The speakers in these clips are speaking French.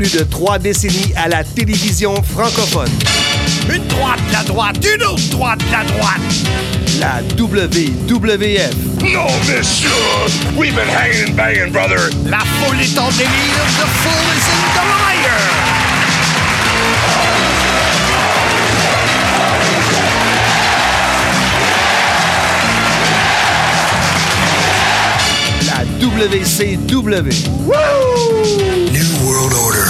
plus de trois décennies à la télévision francophone. Une droite, la droite, une autre droite, la droite. La WWF. No, monsieur! We've been hanging and banging, brother. La foule est en délire, the fool is in the liar. La WCW. New World Order.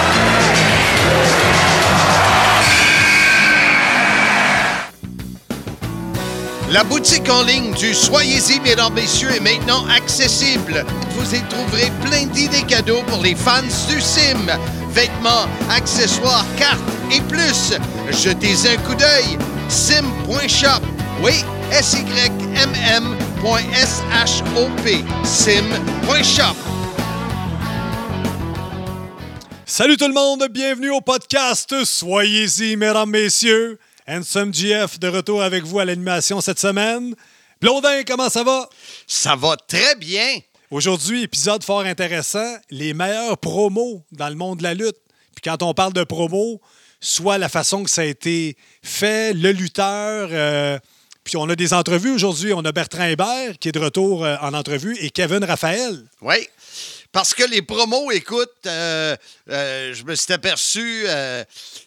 La boutique en ligne du Soyez-y, mesdames, messieurs, est maintenant accessible. Vous y trouverez plein d'idées cadeaux pour les fans du sim. Vêtements, accessoires, cartes et plus. Jetez un coup d'œil. sim.shop. Oui, S-Y-M-M.S-H-O-P. Sim.shop. Salut tout le monde, bienvenue au podcast Soyez-y, mesdames, messieurs. Handsome GF de retour avec vous à l'animation cette semaine. Blondin, comment ça va? Ça va très bien. Aujourd'hui, épisode fort intéressant, les meilleurs promos dans le monde de la lutte. Puis quand on parle de promos, soit la façon que ça a été fait, le lutteur. euh, puis on a des entrevues aujourd'hui. On a Bertrand Hébert qui est de retour euh, en entrevue et Kevin Raphaël. Oui. Parce que les promos, écoute, euh, euh, je me suis aperçu, euh,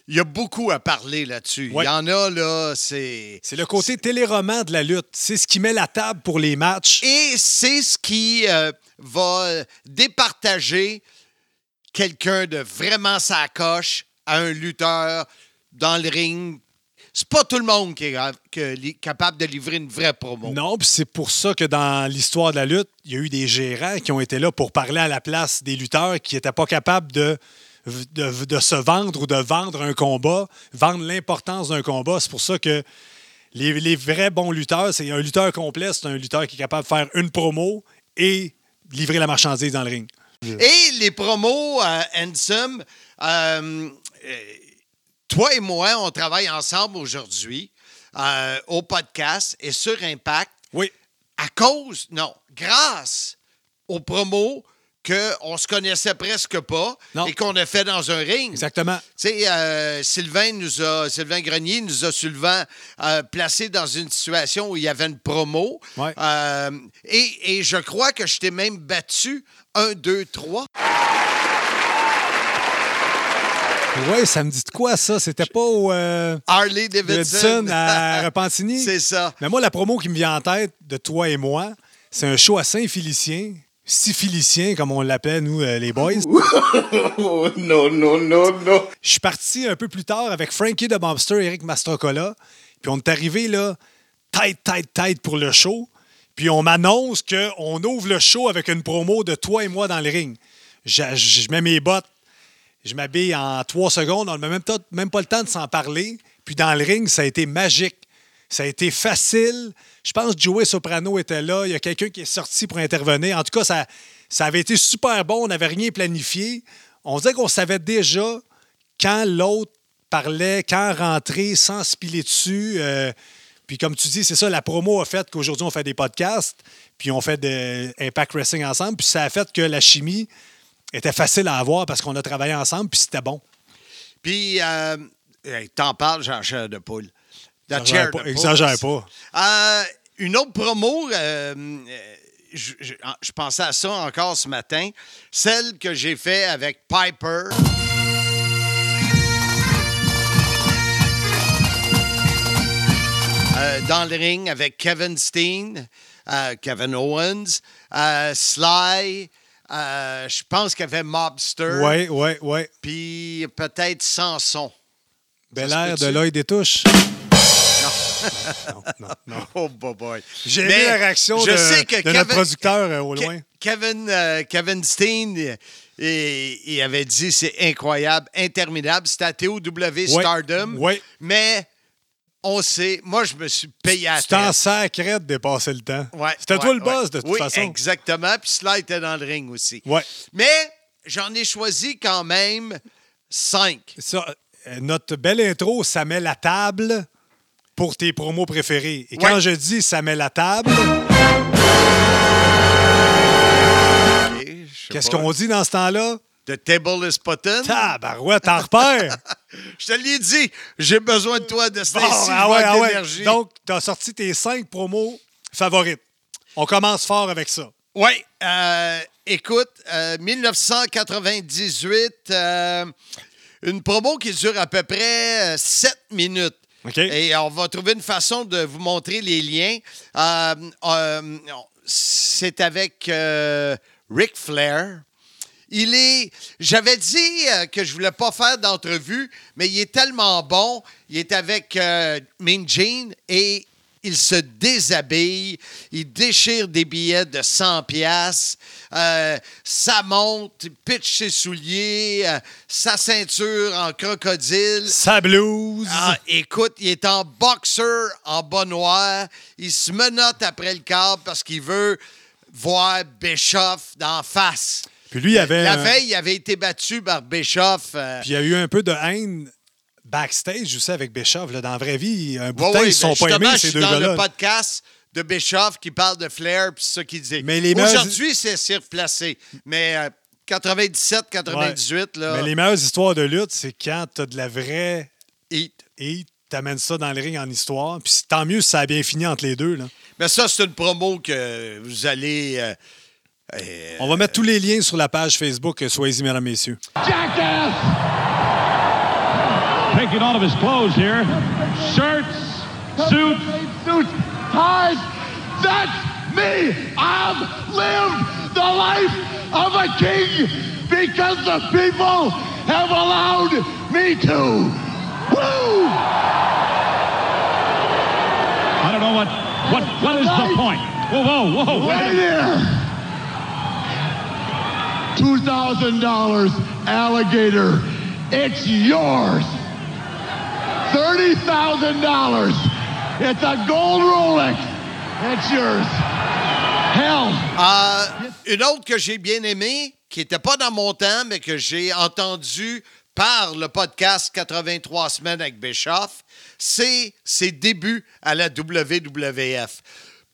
il y a beaucoup à parler là-dessus. Il Ouais. y en a, là, c'est. C'est le côté téléroman de la lutte. C'est ce qui met la table pour les matchs. Et c'est ce qui va départager quelqu'un de vraiment sa coche à un lutteur dans le ring. C'est pas tout le monde qui est capable de livrer une vraie promo. Non, puis c'est pour ça que dans l'histoire de la lutte, il y a eu des gérants qui ont été là pour parler à la place des lutteurs qui n'étaient pas capables de, de, de se vendre ou de vendre un combat, vendre l'importance d'un combat. C'est pour ça que les, les vrais bons lutteurs, c'est un lutteur complet, c'est un lutteur qui est capable de faire une promo et livrer la marchandise dans le ring. Et les promos, euh, Handsome, euh, euh, toi et moi, on travaille ensemble aujourd'hui euh, au podcast et sur Impact Oui, à cause, non, grâce aux promos qu'on se connaissait presque pas Non. et qu'on a fait dans un ring. exactement. Tu sais, euh, Sylvain nous a, Sylvain Grenier nous a souvent euh, placé dans une situation où il y avait une promo. Ouais. Euh, et, et je crois que je t'ai même battu un, deux, trois. Oui, ça me dit de quoi ça? C'était pas au euh, Harley Davidson. À Repentigny? C'est ça. Mais moi, la promo qui me vient en tête de toi et moi, c'est un show à Saint-Félicien, Syphilicien, comme on l'appelle, nous, euh, les boys. Oh, no, no, no, no. Je suis parti un peu plus tard avec Frankie de Mobster et Eric Mastrocola. Puis on est arrivé là, tête, tête, tête pour le show. Puis on m'annonce qu'on ouvre le show avec une promo de toi et moi dans le ring. Je mets mes bottes, je m'habille en trois secondes. On n'a même, même pas le temps de s'en parler. Puis dans le ring, ça a été magique. Ça a été facile. Je pense que Joey Soprano était là. Il y a quelqu'un qui est sorti pour intervenir. En tout cas, ça, ça avait été super bon. On n'avait rien planifié. On disait qu'on savait déjà quand l'autre parlait, quand rentrer sans se piler dessus. Euh, puis comme tu dis, c'est ça, la promo a fait qu'aujourd'hui, on fait des podcasts, puis on fait de Impact Wrestling ensemble. Puis ça a fait que la chimie était facile à avoir parce qu'on a travaillé ensemble, puis c'était bon. Puis, euh, hey, t'en parles, j'en chair de poule. Exagère pas, exagère pas. Euh, une autre promo, euh, je, je- je pensais à ça encore ce matin, celle que j'ai fait avec Piper. Euh, dans le ring avec Kevin Steen, Kevin Owens, Sly, euh, je pense qu'il y avait Mobster, Oui, oui, oui. puis peut-être Samson. Bel air de l'œil des touches. non, non, non. Oh, boy, boy. J'ai Mais la réaction je de, sais que de Kevin- notre producteur euh, au loin. Kevin, euh, Kevin Steen, et- il avait dit c'est incroyable, interminable. C'était à TOW Stardom. Ouais. Mais on sait, moi, je me suis payé à Tu t'en sacrais de dépasser le temps. Ouais, C'était ouais, toi le ouais. boss, de toute oui, façon. exactement. Puis cela était dans le ring aussi. Ouais. Mais j'en ai choisi quand même cinq. Ça, euh, notre belle intro, ça met la table pour tes promos préférés. Et quand je dis ça met la table, qu'est-ce qu'on dit dans ce temps-là? The table is button. Tabarouette, t'en repères? Je te l'ai dit, j'ai besoin de toi, de Bon, Stacy. ah ouais, de ah ouais. Donc, t'as sorti tes cinq promos favorites. On commence fort avec ça. Oui, euh, écoute, euh, 1998, euh, une promo qui dure à peu près 7 minutes. Et on va trouver une façon de vous montrer les liens. Euh, euh, c'est avec euh, Ric Flair. Il est. J'avais dit euh, que je voulais pas faire d'entrevue, mais il est tellement bon. Il est avec euh, Mean Gene et il se déshabille. Il déchire des billets de 100 pièces. ça monte, il pitch ses souliers, euh, sa ceinture en crocodile. Sa blouse. Ah, écoute, il est en boxeur en bas noir. Il se menotte après le câble parce qu'il veut voir Bischoff d'en face. Puis lui, il avait. La un- veille, il avait été battu par Bischoff. euh, Puis il y a eu un peu de haine backstage aussi avec Bischoff. Là. Dans la vraie vie, un bout ouais, de temps, ouais, ils sont ben, pas aimés, je ces deux dans le gars-là. podcast de Bischoff qui parle de Flair, puis c'est ça qu'il dit. Mais les Aujourd'hui, c'est surplacé. Mais euh, 97, 98, là, Mais les meilleures histoires de lutte, c'est quand t'as de la vraie heat. et t'amènes ça dans le ring en histoire. Puis c'est- tant mieux si ça a bien fini entre les deux. Là. Mais ça, c'est une promo que vous allez... euh, euh, On va mettre tous les liens sur la page Facebook. euh, Soyez-y, mesdames, messieurs. jackass! Taking all of his clothes here. Shirts, suits, suits, ties. That's me! I've lived the life of a king because the people have allowed me to. Woo! I don't know what what what is the point. Whoa, whoa, whoa! Right here. Two thousand dollars, alligator. It's yours. Thirty thousand dollars. It's a gold Rolex. It's yours. Hell. Euh, une autre que j'ai bien aimée, qui n'était pas dans mon temps, mais que j'ai entendu par le podcast 83 semaines avec Bischoff, c'est ses débuts à la WWF.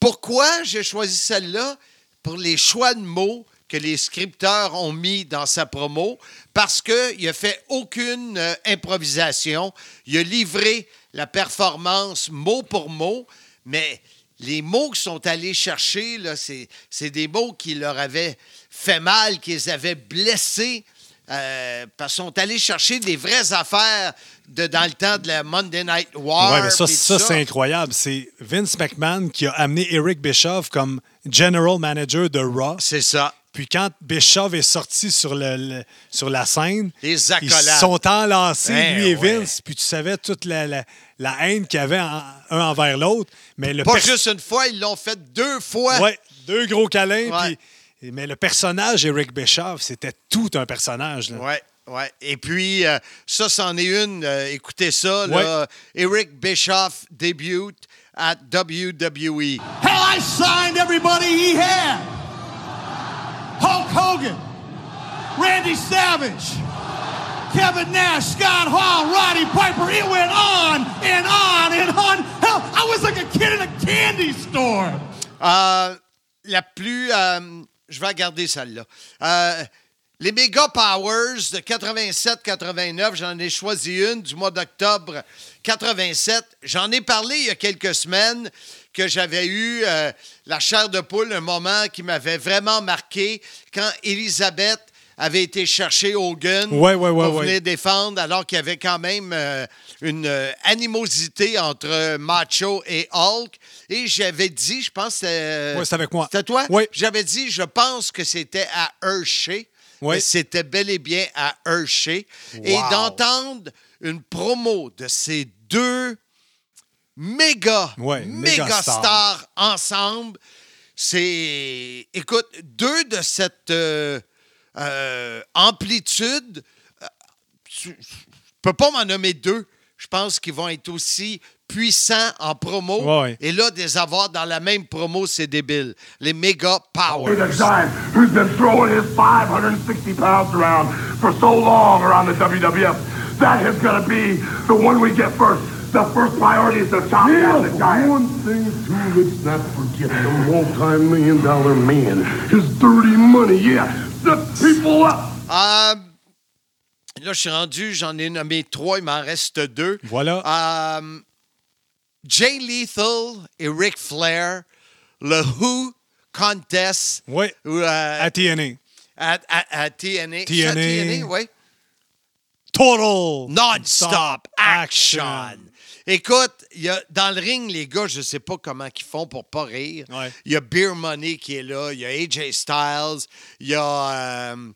Pourquoi j'ai choisi celle-là? Pour les choix de mots que les scripteurs ont mis dans sa promo, parce qu'il n'a fait aucune euh, improvisation. Il a livré la performance mot pour mot, mais les mots qu'ils sont allés chercher, là, c'est, c'est des mots qui leur avaient fait mal, qui les avaient blessés. euh, parce qu'ils sont allés chercher des vraies affaires de, dans le temps de la Monday Night War. Ouais, mais ça, c'est incroyable. C'est Vince McMahon qui a amené Eric Bischoff comme general manager de Raw. C'est ça. Puis quand Bischoff est sorti sur, le, le- sur la scène, Les ils accolades. se sont enlacés, Ben lui et ouais. Vince. Puis tu savais toute la, la- la haine qu'il y avait en- un envers l'autre. Mais le Pas pers- juste une fois, ils l'ont fait deux fois. Ouais, deux gros câlins. Ouais. puis- mais le personnage Eric Bischoff, c'était tout un personnage. là. Ouais, ouais. Et puis, euh, ça, c'en est une. euh, écoutez ça, là. Eric Bischoff débute at WWE. Hell, I signed everybody he had. Hulk Hogan, Randy Savage, Kevin Nash, Scott Hall, Roddy Piper. It went on and on and on. Hell, I was like a kid in a candy store. Euh, la plus. euh, je vais garder celle-là. Euh, les Mega Powers de 87-89, j'en ai choisi une du mois d'octobre 87. J'en ai parlé il y a quelques semaines que j'avais eu euh, la chair de poule, un moment qui m'avait vraiment marqué quand Elisabeth avait été chercher Hogan Ouais, ouais, ouais, pour venir défendre alors qu'il y avait quand même euh, une euh, animosité entre Macho et Hulk. Et j'avais dit, je pense que c'était... Avec moi. C'était toi? Oui. J'avais dit, je pense que c'était à Hershey. Oui. C'était bel et bien à Hershey. Et d'entendre une promo de ces deux méga, Ouais, méga, méga stars ensemble. C'est, écoute, deux de cette euh, euh, amplitude, euh, je ne peux pas m'en nommer deux. Je pense qu'ils vont être aussi puissants en promo. Ouais. Et là, de les avoir dans la même promo, c'est débile. Les méga power. who's been throwing his 560 pounds around for so long around the WWF. That is going to be the one we get first. The first priority is to chop down the giant. One thing too, let's not forget the multi-million dollar man. His dirty money, yeah. The people up. Euh, là, je suis rendu, j'en ai nommé trois, il m'en reste deux. Voilà. Euh, Jay Lethal et Ric Flair, le Who Contest. Oui. ou, euh, À TNA. à, à- à TNA. TNA. TNA, oui. Total. Non-stop action. Écoute, y a, dans le ring, les gars, je ne sais pas comment ils font pour pas rire. Ouais. Il y a Beer Money qui est là, il y a AJ Styles, il y a euh,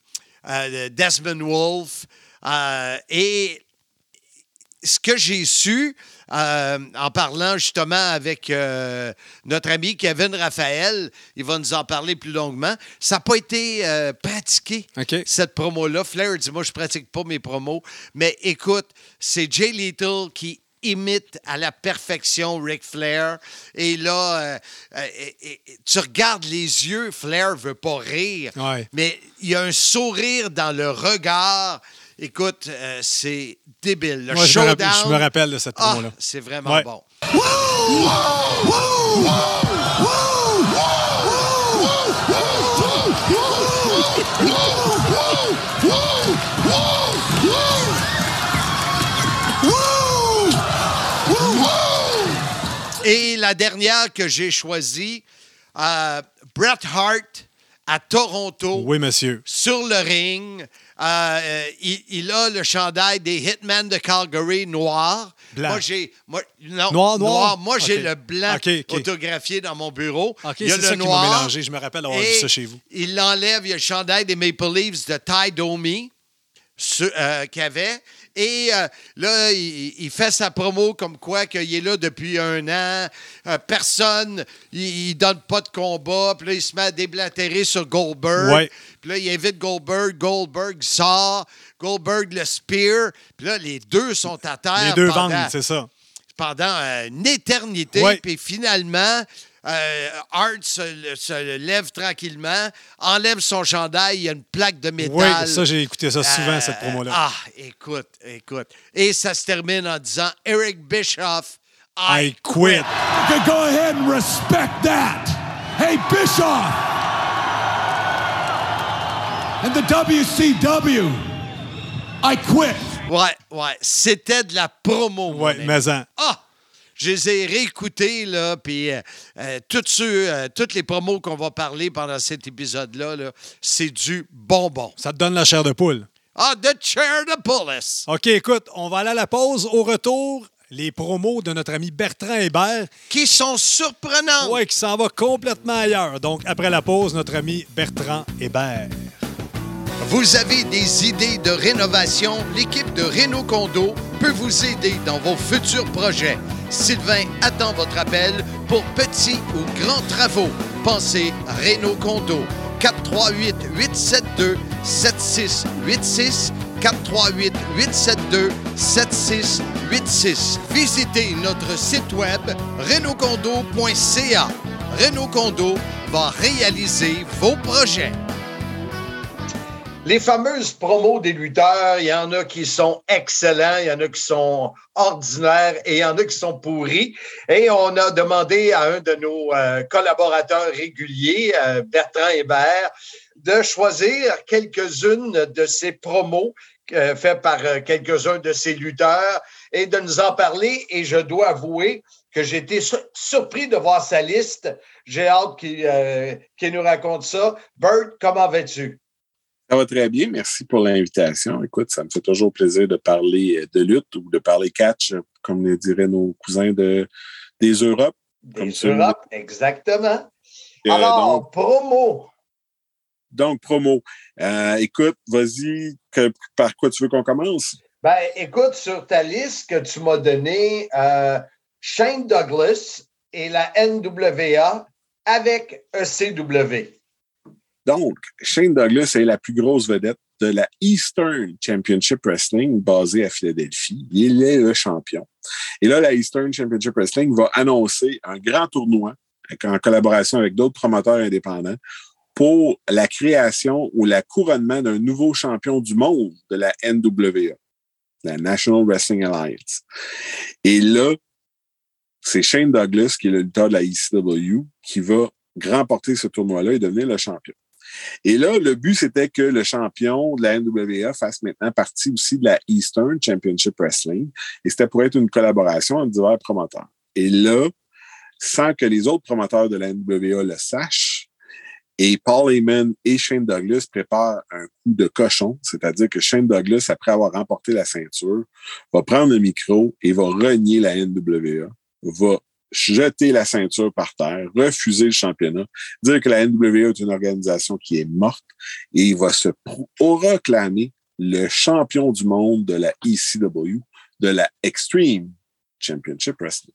euh, Desmond Wolf. euh, et ce que j'ai su euh, en parlant justement avec euh, notre ami Kevin Raphaël, il va nous en parler plus longuement, ça n'a pas été euh, pratiqué, cette promo-là. Flair dit, moi, je pratique pas mes promos. Mais écoute, c'est Jay Little qui imite à la perfection Ric Flair. Et là, euh, euh, et- et- tu regardes les yeux, Flair veut pas rire, Ouais. mais il y a un sourire dans le regard. Écoute, euh, c'est débile. Le Moi, je, me rappelle, je me rappelle de cette Ah, promo-là. c'est vraiment Ouais. bon. Et la dernière que j'ai choisie, euh, Bret Hart à Toronto Oui, monsieur. sur le ring. Euh, il, il a le chandail des Hitmen de Calgary noir. Blanc. Moi, j'ai. Moi, non, Noir, noir? Moi, j'ai le blanc OK, OK. autographié dans mon bureau. Il y a le ça noir. mélangé. Je me rappelle avoir vu ça chez vous. Il l'enlève, il y a le chandail des Maple Leafs de Ty Domi euh, qu'il avait. Et euh, là, il, il fait sa promo comme quoi qu'il est là depuis un an. Euh, personne, il, il donne pas de combat. Puis là, il se met à déblatérer sur Goldberg. Ouais. Puis là, il invite Goldberg. Goldberg sort. Goldberg le spear. Puis là, les deux sont à terre. Les deux pendant- vendent, c'est ça. pendant euh, une éternité. Puis finalement, euh, Hart se, se lève tranquillement, enlève son chandail, il y a une plaque de métal. Oui, ça, j'ai écouté ça souvent, Euh, cette promo-là. Ah, écoute, écoute. Et ça se termine en disant Eric Bischoff, I, I quit. Okay, go ahead and respect that. Hey, Bischoff. And the WCW. I quit. Ouais, ouais. C'était de la promo. ami. mais en. Ah! Je les ai réécoutés, là, puis euh, euh, tous ceux, euh, toutes les promos qu'on va parler pendant cet épisode-là, là, c'est du bonbon. Ça te donne la chair de poule. Ah, The Chair de Police. OK, écoute, on va aller à la pause. Au retour, les promos de notre ami Bertrand Hébert, Qui sont surprenants. ouais, qui s'en va complètement ailleurs. Donc, après la pause, notre ami Bertrand Hébert. Vous avez des idées de rénovation? L'équipe de Renault Condo peut vous aider dans vos futurs projets. Sylvain attend votre appel pour petits ou grands travaux. Pensez Renault Condo. 438 872 7686 438 872 7686. Visitez notre site web renaultcondo.ca. Renault Condo va réaliser vos projets. Les fameuses promos des lutteurs, il y en a qui sont excellents, il y en a qui sont ordinaires et il y en a qui sont pourris. Et on a demandé à un de nos euh, collaborateurs réguliers, euh, Bertrand Hébert, de choisir quelques-unes de ces promos euh, faites par euh, quelques-uns de ces lutteurs et de nous en parler. Et je dois avouer que j'ai été sur- surpris de voir sa liste. J'ai hâte qu'il nous raconte ça. Bert, comment vas-tu? Ça va très bien. Merci pour l'invitation. Écoute, ça me fait toujours plaisir de parler euh, de lutte ou de parler catch, euh, comme le diraient nos cousins de, des Europes. Des. Europes, exactement. Euh, Alors, donc, promo. donc, promo. Euh, écoute, vas-y, par quoi tu veux qu'on commence? Ben, écoute, sur ta liste que tu m'as donnée, euh, Shane Douglas et la NWA avec ECW. Donc, Shane Douglas est la plus grosse vedette de la Eastern Championship Wrestling basée à Philadelphie. Il est le champion. Et là, la Eastern Championship Wrestling va annoncer un grand tournoi en collaboration avec d'autres promoteurs indépendants pour la création ou la couronnement d'un nouveau champion du monde de la NWA, la National Wrestling Alliance. Et là, c'est Shane Douglas, qui est le lutteur de la ECW, qui va remporter ce tournoi-là et devenir le champion. Et là, le but, c'était que le champion de la NWA fasse maintenant partie aussi de la Eastern Championship Wrestling. Et c'était pour être une collaboration entre divers promoteurs. Et là, sans que les autres promoteurs de la NWA le sachent, et Paul Heyman et Shane Douglas préparent un coup de cochon, c'est-à-dire que Shane Douglas, après avoir remporté la ceinture, va prendre le micro et va renier la NWA, va jeter la ceinture par terre, refuser le championnat, dire que la NWA est une organisation qui est morte et il va se proclamer le champion du monde de la ECW, de la Extreme Championship Wrestling.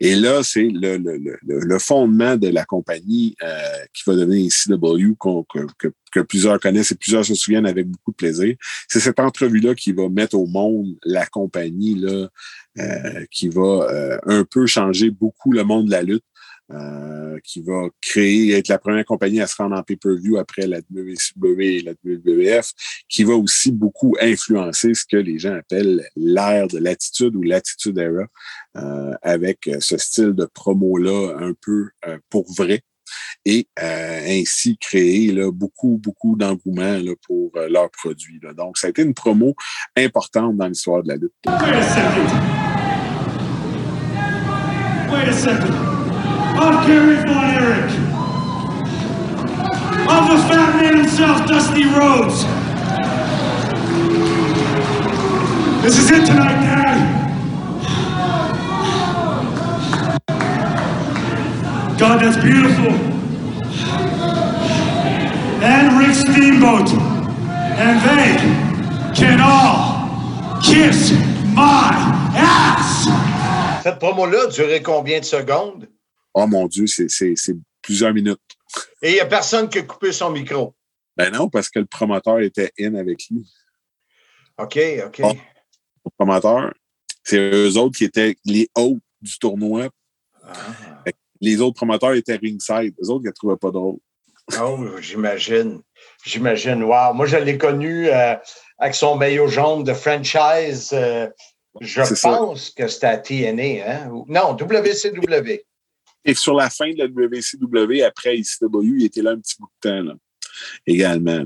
Et là, c'est le, fondement de la compagnie euh, qui va devenir ECW, que, que, que, plusieurs connaissent et plusieurs se souviennent avec beaucoup de plaisir. C'est cette entrevue-là qui va mettre au monde la compagnie euh, qui va euh, un peu changer beaucoup le monde de la lutte. Euh, qui va créer, être la première compagnie à se rendre en pay-per-view après la WCW et la WWF, qui va aussi beaucoup influencer ce que les gens appellent l'ère de l'attitude ou l'attitude era, euh, avec ce style de promo-là un peu euh, pour vrai et euh, ainsi créer beaucoup, beaucoup d'engouement pour euh, leurs produits. Donc, ça a été une promo importante dans l'histoire de la lutte. Wait a I'm Gary Von Erich. I'm the fat man himself, Dusty Rhodes. This is it tonight, Dad. God, that's beautiful. And Rick Steamboat. And they can all kiss my ass. Cette promo-là durait combien de secondes? Oh mon Dieu, c'est plusieurs minutes. Et il n'y a personne qui a coupé son micro. Ben non, parce que le promoteur était in avec lui. OK, OK. Oh, le promoteur, c'est eux autres qui étaient les hôtes du tournoi. Ah. Les autres promoteurs étaient ringside. Eux autres, ils ne trouvaient pas drôle. Oh, j'imagine. J'imagine. Wow. Moi, je l'ai connu euh, avec son maillot jaune de franchise. Euh, je pense ça. que c'était à TNA. Hein? Non, WCW. Et sur la fin de la WCW, après ICW, il était là un petit bout de temps là, également.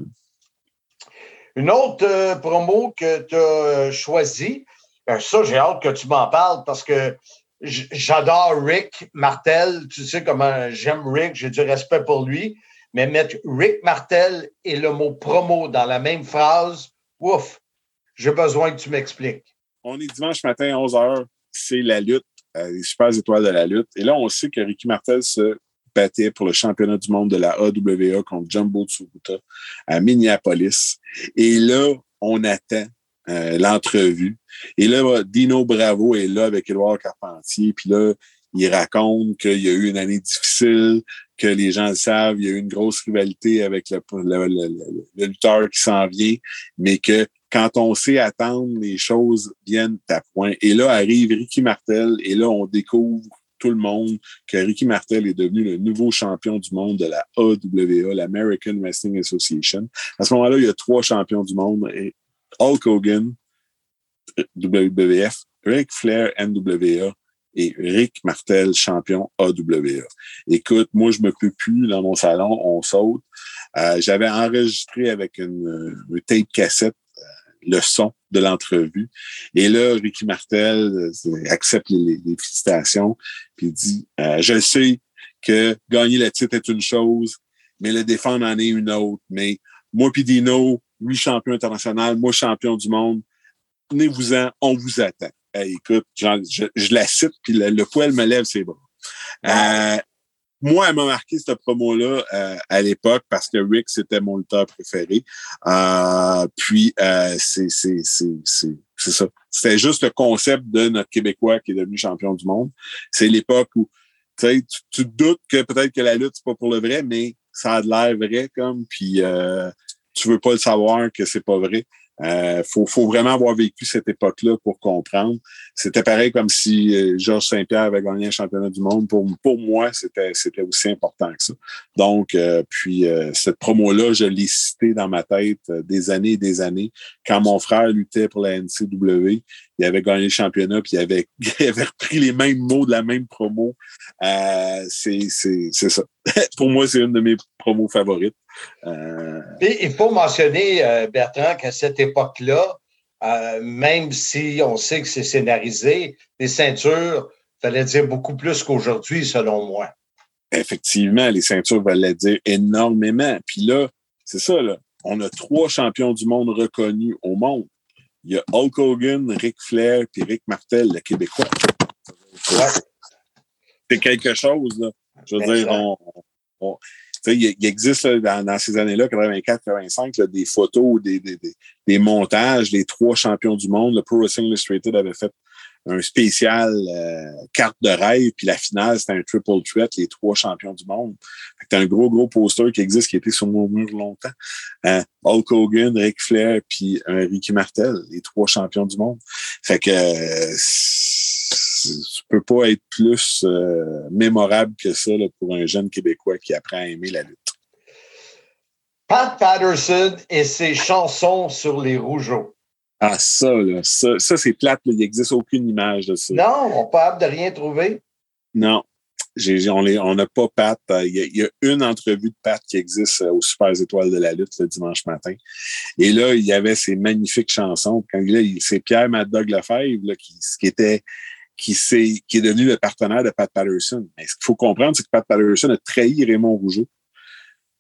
Une autre euh, promo que tu as choisie, ben ça, j'ai hâte que tu m'en parles parce que j'adore Rick Martel. Tu sais comment j'aime Rick, j'ai du respect pour lui. Mais mettre Rick Martel et le mot promo dans la même phrase, ouf, j'ai besoin que tu m'expliques. On est dimanche matin à 11 h, c'est la lutte les super étoiles de la lutte. Et là, on sait que Ricky Martel se battait pour le championnat du monde de la AWA contre Jumbo Tsuruta à Minneapolis. Et là, on attend euh, l'entrevue. Et là, Dino Bravo est là avec Édouard Carpentier. Puis là, il raconte qu'il y a eu une année difficile, que les gens le savent, il y a eu une grosse rivalité avec le lutteur qui s'en vient, mais que quand on sait attendre, les choses viennent à point. Et là arrive Ricky Martel, et là, on découvre tout le monde que Ricky Martel est devenu le nouveau champion du monde de la AWA, l'American Wrestling Association. À ce moment-là, il y a trois champions du monde, Hulk Hogan, WWF, Ric Flair, NWA, et Rick Martel, champion AWA. Écoute, moi, je me peux plus dans mon salon, on saute. Euh, J'avais enregistré avec une tape cassette le son de l'entrevue. Et là, Ricky Martel euh, accepte les, les, félicitations, puis dit euh, Je sais que gagner le titre est une chose, mais le défendre en est une autre. Mais moi puis Dino, lui champion international, moi champion du monde, tenez-vous-en, on vous attend. écoute, je, je, la cite, puis le, le poil me lève ses bras. Euh, moi, elle m'a marqué cette promo-là euh, à l'époque parce que Rick, c'était mon lutteur préféré. Euh, puis, euh, c'est ça. C'était juste le concept de notre Québécois qui est devenu champion du monde. C'est l'époque où tu, tu doutes que peut-être que la lutte, c'est pas pour le vrai, mais ça a de l'air vrai comme, puis euh, tu veux pas le savoir que c'est pas vrai. Euh, faut, faut vraiment avoir vécu cette époque-là pour comprendre. C'était pareil comme si euh, Georges Saint-Pierre avait gagné un championnat du monde. Pour, pour moi, c'était, c'était aussi important que ça. Donc, euh, puis euh, cette promo-là, je l'ai citée dans ma tête des années et des années. Quand mon frère luttait pour la NCW, il avait gagné le championnat, puis il avait, il avait repris les mêmes mots de la même promo. c'est, c'est, c'est ça. pour moi, c'est une de mes promos favorites. Euh... il faut mentionner, euh, Bertrand, qu'à cette époque-là, euh, même si on sait que c'est scénarisé, les ceintures fallait dire beaucoup plus qu'aujourd'hui, selon moi. Effectivement, les ceintures valaient dire énormément. Puis là, c'est ça, là. On a trois champions du monde reconnus au monde. Il y a Hulk Hogan, Ric Flair, puis Rick Martel, le Québécois. C'est quelque chose, là. Je veux dire, on, il, existe dans, ces années-là, 84-85, des photos, des, des, des, montages, les trois champions du monde. Le Pro Wrestling Illustrated avait fait un spécial euh, carte de rêve, puis la finale, c'était un triple threat, les trois champions du monde. C'est un gros, gros poster qui existe, qui été sur mon mur longtemps. Euh, Hulk Hogan, Ric Flair, puis un Ricky Martel, les trois champions du monde. Fait que euh, tu peux pas être plus euh, mémorable que ça là, pour un jeune Québécois qui apprend à aimer la lutte. Pat Patterson et ses chansons sur les rougeaux. Ah, ça, là, ça, ça c'est plate. Il n'existe aucune image de ça. Non, on n'est pas hâte de rien trouver. Non. on n'a pas Pat. Il y, a, une entrevue de Pat qui existe euh, aux Super Étoiles de la lutte le dimanche matin. Et là, il y avait ces magnifiques chansons. Quand là, c'est Pierre Mad Dog Lefebvre là, qui, qui était qui, est, qui est devenu le partenaire de Pat Patterson. Mais ce qu'il faut comprendre, c'est que Pat Patterson a trahi Raymond Rougeau,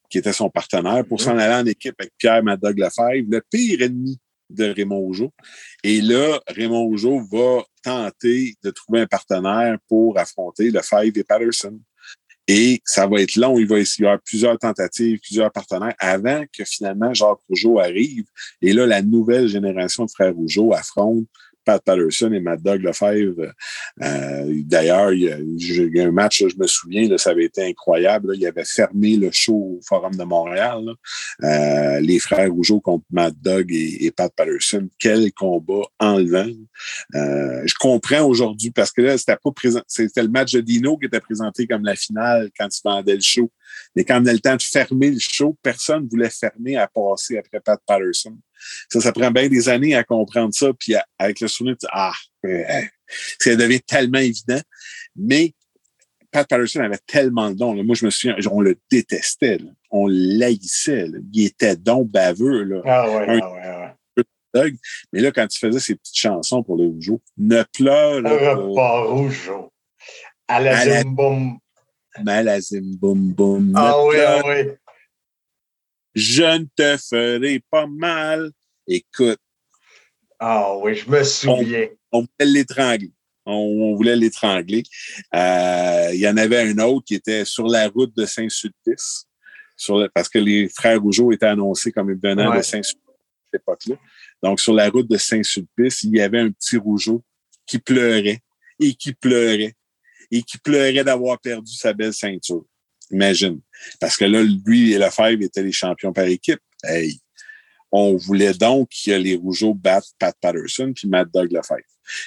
qui était son partenaire, pour s'en aller en équipe avec Pierre Madog Lefebvre, le pire ennemi de Raymond Rougeau. Et là, Raymond Rougeau va tenter de trouver un partenaire pour affronter Lefebvre et Patterson. Et ça va être long. Il va y avoir plusieurs tentatives, plusieurs partenaires avant que finalement Jacques Rougeau arrive. Et là, la nouvelle génération de frères Rougeau affronte Pat Patterson et Matt Doug Lefebvre. Euh, D'ailleurs, il, y, a un match, je me souviens, là, ça avait été incroyable. Là, il avait fermé le show au Forum de Montréal. Euh, les frères Rougeau contre Matt Doug et, Pat Patterson. Quel combat enlevant. Euh, je comprends aujourd'hui parce que là, c'était pas présent. C'était le match de Dino qui était présenté comme la finale quand il vendait le show. Mais quand on a le temps de fermer le show, personne ne voulait fermer à passer après Pat Patterson. Ça, ça prend bien des années à comprendre ça, puis avec le souvenir, ah, euh, ça devient tellement évident. Mais Pat Patterson avait tellement de dons. Moi, je me souviens, on le détestait. On l'haïssait. Il était donc baveux. Là. Ah ouais, ah ouais, ouais. Mais là, quand tu faisais ces petites chansons pour les Rougeau, ne pleure pas. Rougeau. À la. À la zim boum boum. Ah oui, ah oui je ne te ferai pas mal. Écoute. Ah oui, je me souviens. On, voulait l'étrangler. On, voulait l'étrangler. Euh, il y en avait un autre qui était sur la route de Saint-Sulpice, parce que les frères Rougeau étaient annoncés comme venant de Saint-Sulpice à cette époque-là. Donc, sur la route de Saint-Sulpice, il y avait un petit Rougeau qui pleurait et qui pleurait et qui pleurait d'avoir perdu sa belle ceinture. Imagine. Parce que là, lui et Lefebvre étaient les champions par équipe. Hey. On voulait donc que les Rougeaux battent Pat Patterson puis Matt Doug Lefebvre.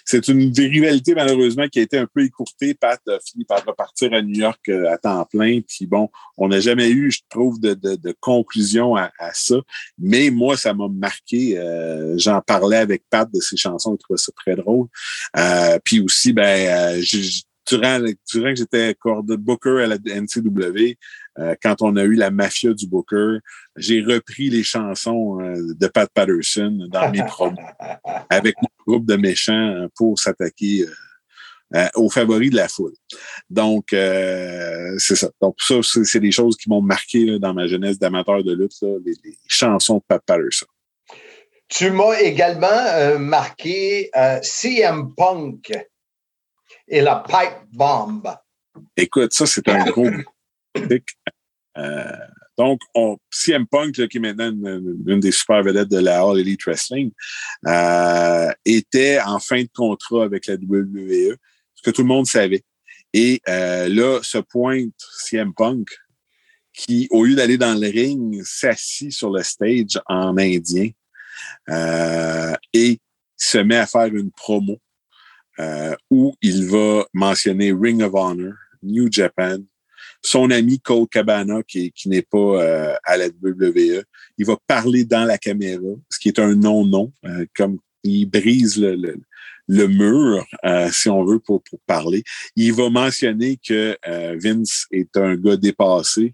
C'est une rivalité, malheureusement, qui a été un peu écourtée. Pat a fini par repartir à New York euh, à temps plein. Puis bon, on n'a jamais eu, je trouve, de, de, conclusion à, à, ça. Mais moi, ça m'a marqué. Euh, J'en parlais avec Pat de ses chansons. Je trouvais ça très drôle. Euh, puis aussi, ben, euh, durant, durant que j'étais de Booker à la NCW, euh, quand on a eu la mafia du Booker, j'ai repris les chansons euh, de Pat Patterson dans mes promos avec mon groupe de méchants pour s'attaquer euh, aux favoris de la foule. Donc, c'est ça. Donc, ça, c'est des choses qui m'ont marqué dans ma jeunesse d'amateur de lutte, les, chansons de Pat Patterson. Tu m'as également marqué CM Punk et la pipe bomb. Écoute, ça, c'est un gros, Euh, donc, on, CM Punk, qui est maintenant une, une, des super vedettes de la All Elite Wrestling, euh, était en fin de contrat avec la WWE, ce que tout le monde savait. Et euh, là, se pointe CM Punk, qui, au lieu d'aller dans le ring, s'assit sur le stage en indien euh, et se met à faire une promo euh, où il va mentionner Ring of Honor, New Japan, son ami Cole Cabana, qui, qui n'est pas euh, à la WWE. Il va parler dans la caméra, ce qui est un non-non, euh, comme il brise le, le, le mur, euh, si on veut, pour, pour parler. Il va mentionner que euh, Vince est un gars dépassé,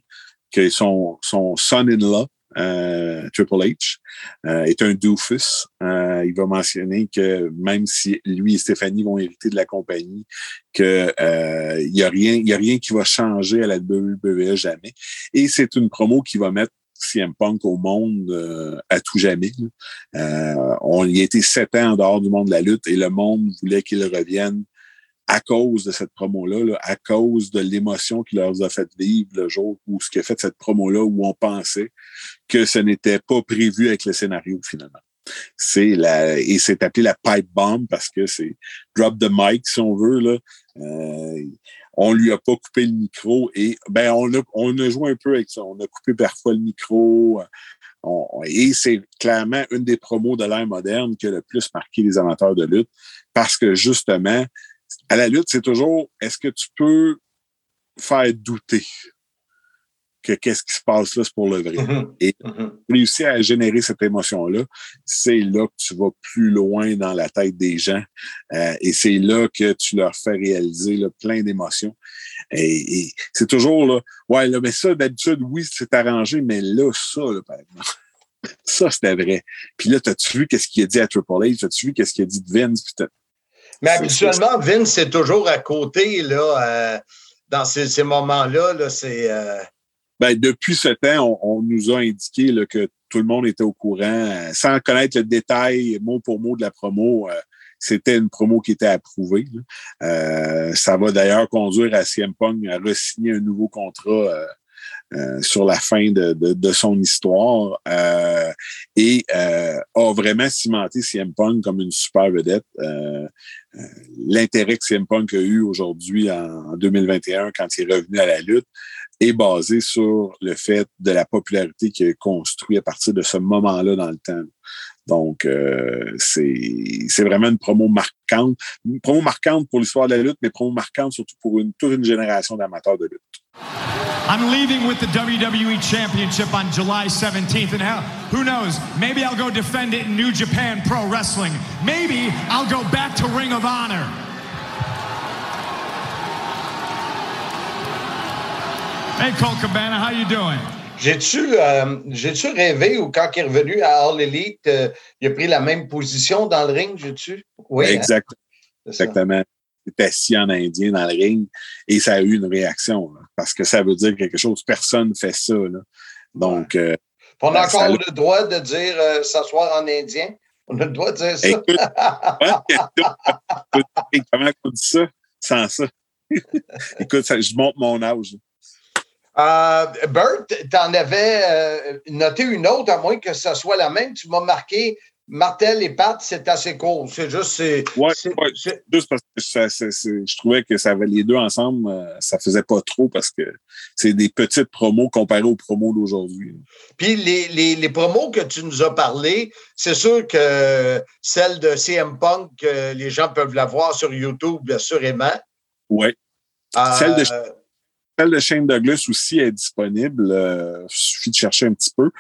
que son, son son-in-law, euh, Triple H, euh, est un doofus. Euh, il va mentionner que même si lui et Stéphanie vont hériter de la compagnie, que euh, il y a rien, y a rien qui va changer à la WWE jamais. Et c'est une promo qui va mettre CM Punk au monde à tout jamais. On y été sept ans en dehors du monde de la lutte et le monde voulait qu'il revienne à cause de cette promo-là, là, à cause de l'émotion qu'il leur a fait vivre le jour où ce qui a fait cette promo-là, où on pensait que ce n'était pas prévu avec le scénario finalement. C'est la et c'est appelé la pipe bomb parce que c'est drop the mic si on veut là. Euh, on lui a pas coupé le micro et ben on a on a joué un peu avec ça. On a coupé parfois le micro. On, et c'est clairement une des promos de l'ère moderne qui a le plus marqué les amateurs de lutte parce que justement à la lutte, c'est toujours est-ce que tu peux faire douter que qu'est-ce qui se passe là, c'est pour le vrai? Mhm. Et réussir à générer cette émotion-là, c'est là que tu vas plus loin dans la tête des gens. Euh, et c'est là que tu leur fais réaliser là, plein d'émotions. Et, et c'est toujours là, ouais, là, mais ça, d'habitude, oui, c'est arrangé, mais là, ça, là, par exemple. Ça, c'était vrai. Puis là, t'as-tu vu qu'est-ce qu'il a dit à Triple H? T'as-tu vu qu'est-ce qu'il a dit de Vince? Puis Mais habituellement, Vince, c'est toujours à côté, là, euh, dans ces, ces moments-là. Là, c'est. euh, Ben, depuis ce temps, on, on nous a indiqué là, que tout le monde était au courant, euh, sans connaître le détail mot pour mot de la promo. euh, c'était une promo qui était approuvée. ça va d'ailleurs conduire à CM Punk à re-signer un nouveau contrat euh, sur la fin de, son histoire euh, et euh, a vraiment cimenté CM Punk comme une super vedette. L'intérêt que CM Punk a eu aujourd'hui en, en 2021 quand il est revenu à la lutte est basé sur le fait de la popularité qu'il a construit à partir de ce moment-là dans le temps. Donc, c'est vraiment une promo marquante. Une promo marquante pour l'histoire de la lutte, mais promo marquante surtout pour toute une génération d'amateurs de lutte. I'm leaving with the WWE Championship on July 17th, and hell, who knows? Maybe I'll go defend it in New Japan Pro Wrestling. Maybe I'll go back to Ring of Honor. Hey, Cole Cabana, how you doing? J'ai-tu euh, j'ai-tu rêvé ou quand il est revenu à All Elite, euh, il a pris la même position dans le ring, j'ai-tu? Oui. hein? Exact, C'est ça. exactement. Est assis en indien dans le ring et ça a eu une réaction là, parce que ça veut dire quelque chose. Personne ne fait ça. Là. Donc, euh, On a ça encore le droit de dire euh, s'asseoir en indien. On a le droit de dire ça. Écoute, comment on dit ça sans ça? Écoute, ça, je monte mon âge. Euh, Bert, tu en avais euh, noté une autre, à moins que ce soit la même. Tu m'as marqué Martel et Pat, c'est assez court. C'est juste. c'est- Ouais, c'est- ouais, c'est- juste parce que ça, c'est- c'est- je trouvais que ça avait les deux ensemble, euh, ça faisait pas trop parce que c'est des petites promos comparées aux promos d'aujourd'hui. Puis les, les, les promos que tu nous as parlé, c'est sûr que celle de CM Punk, euh, les gens peuvent la voir sur YouTube, assurément. Ouais. Euh, Celle de Celle de Shane Douglas aussi est disponible. Euh, suffit de chercher un petit peu.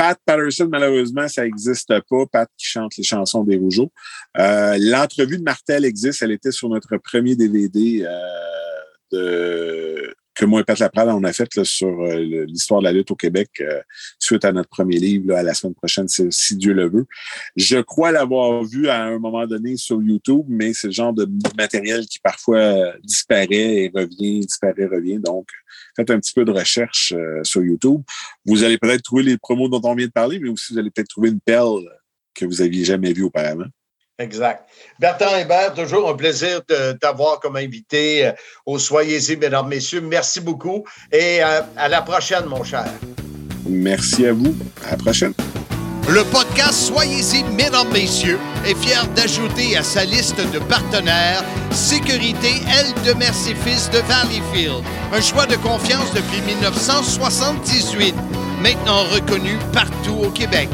Pat Patterson, malheureusement, ça n'existe pas. Pat qui chante les chansons des Rougeaux. Euh, L'entrevue de Martel existe. Elle était sur notre premier DVD euh, de que moi et Pat Laprade, on a fait là, sur euh, l'histoire de la lutte au Québec euh, suite à notre premier livre là, à la semaine prochaine, si, Dieu le veut. Je crois l'avoir vu à un moment donné sur YouTube, mais c'est le genre de matériel qui parfois disparaît et revient, disparaît, revient. Donc, faites un petit peu de recherche euh, sur YouTube. Vous allez peut-être trouver les promos dont on vient de parler, mais aussi vous allez peut-être trouver une perle que vous aviez jamais vue auparavant. Exact. Bertrand Hébert, toujours un plaisir de t'avoir comme invité euh, au Soyez-y, mesdames, messieurs. Merci beaucoup et euh, à la prochaine, mon cher. Merci à vous. À la prochaine. Le podcast Soyez-y, mesdames, messieurs, est fier d'ajouter à sa liste de partenaires Sécurité L de Mercy-Fils de Valleyfield, un choix de confiance depuis 1978, maintenant reconnu partout au Québec.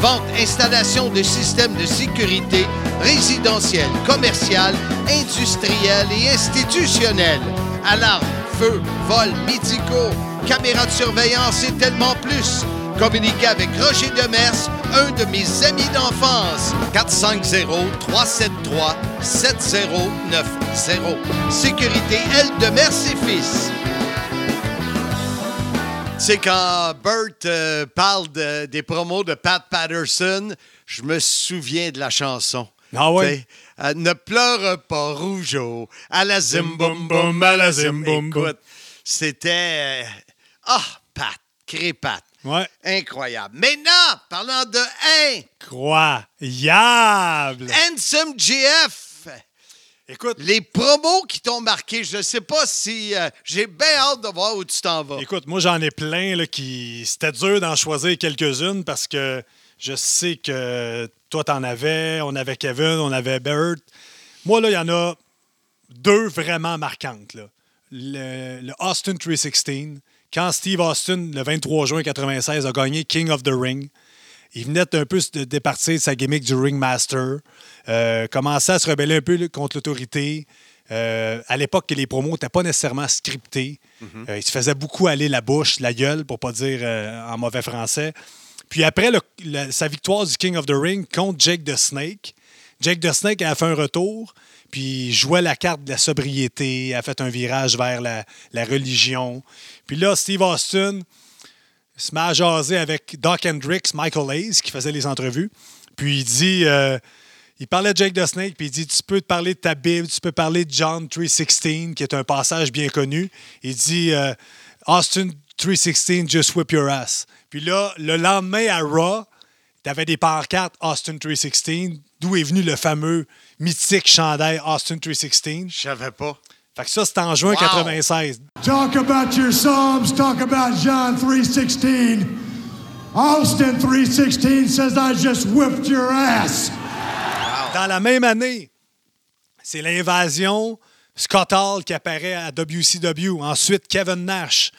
Vente, installation de systèmes de sécurité résidentiels, commercial, industriel et institutionnel. Alarmes, feux, vols, médicaux, caméras de surveillance et tellement plus. Communiquez avec Roger Demers, un de mes amis d'enfance. 450-373-7090. Sécurité L de Merci Fils. C'est quand Bert euh, parle de- des promos de Pat Patterson, je me souviens de la chanson. Ah ouais? Euh, ne pleure pas, Rougeau. À la zim boum boum, à la zim boum c'était. euh, Ah, Pat, cré-Pat. Ouais. Incroyable. Maintenant, parlant de Incroyable! Handsome GF. Écoute, Les promos qui t'ont marqué, je ne sais pas si. euh, J'ai bien hâte de voir où tu t'en vas. Écoute, moi, j'en ai plein là, qui. C'était dur d'en choisir quelques-unes parce que je sais que toi, t'en avais, on avait Kevin, on avait Bert. Moi, là, il y en a deux vraiment marquantes. là. Le, le Austin 316, quand Steve Austin, le 23 juin 1996, a gagné King of the Ring. Il venait un peu de départir de sa gimmick du Ringmaster, euh, commençait à se rebeller un peu contre l'autorité. Euh, à l'époque, que les promos n'étaient pas nécessairement scriptés. Euh, il se faisait beaucoup aller la bouche, la gueule, pour pas dire en mauvais français. Puis après le- la- sa victoire du King of the Ring contre Jake the Snake, Jake the Snake a fait un retour, puis jouait la carte de la sobriété, a fait un virage vers la, la religion. Puis là, Steve Austin se met à jaser avec Doc Hendricks, Michael Hayes, qui faisait les entrevues. Puis il dit, euh, il parlait de Jake the Snake, puis il dit, tu peux te parler de ta Bible, tu peux parler de John 3.16, qui est un passage bien connu. Il dit, euh, Austin 3.16, just whip your ass. Puis là, le lendemain à Raw, tu avais des pancartes Austin 3.16, d'où est venu le fameux mythique chandail Austin 3.16. Je savais pas. Fait que ça, c'était en juin Wow. 96. Talk about your Psalms, talk about John 3.16. Austin 3.16 says I just whipped your ass. Dans la même année, c'est l'invasion Scott Hall qui apparaît à WCW. Ensuite, Kevin Nash.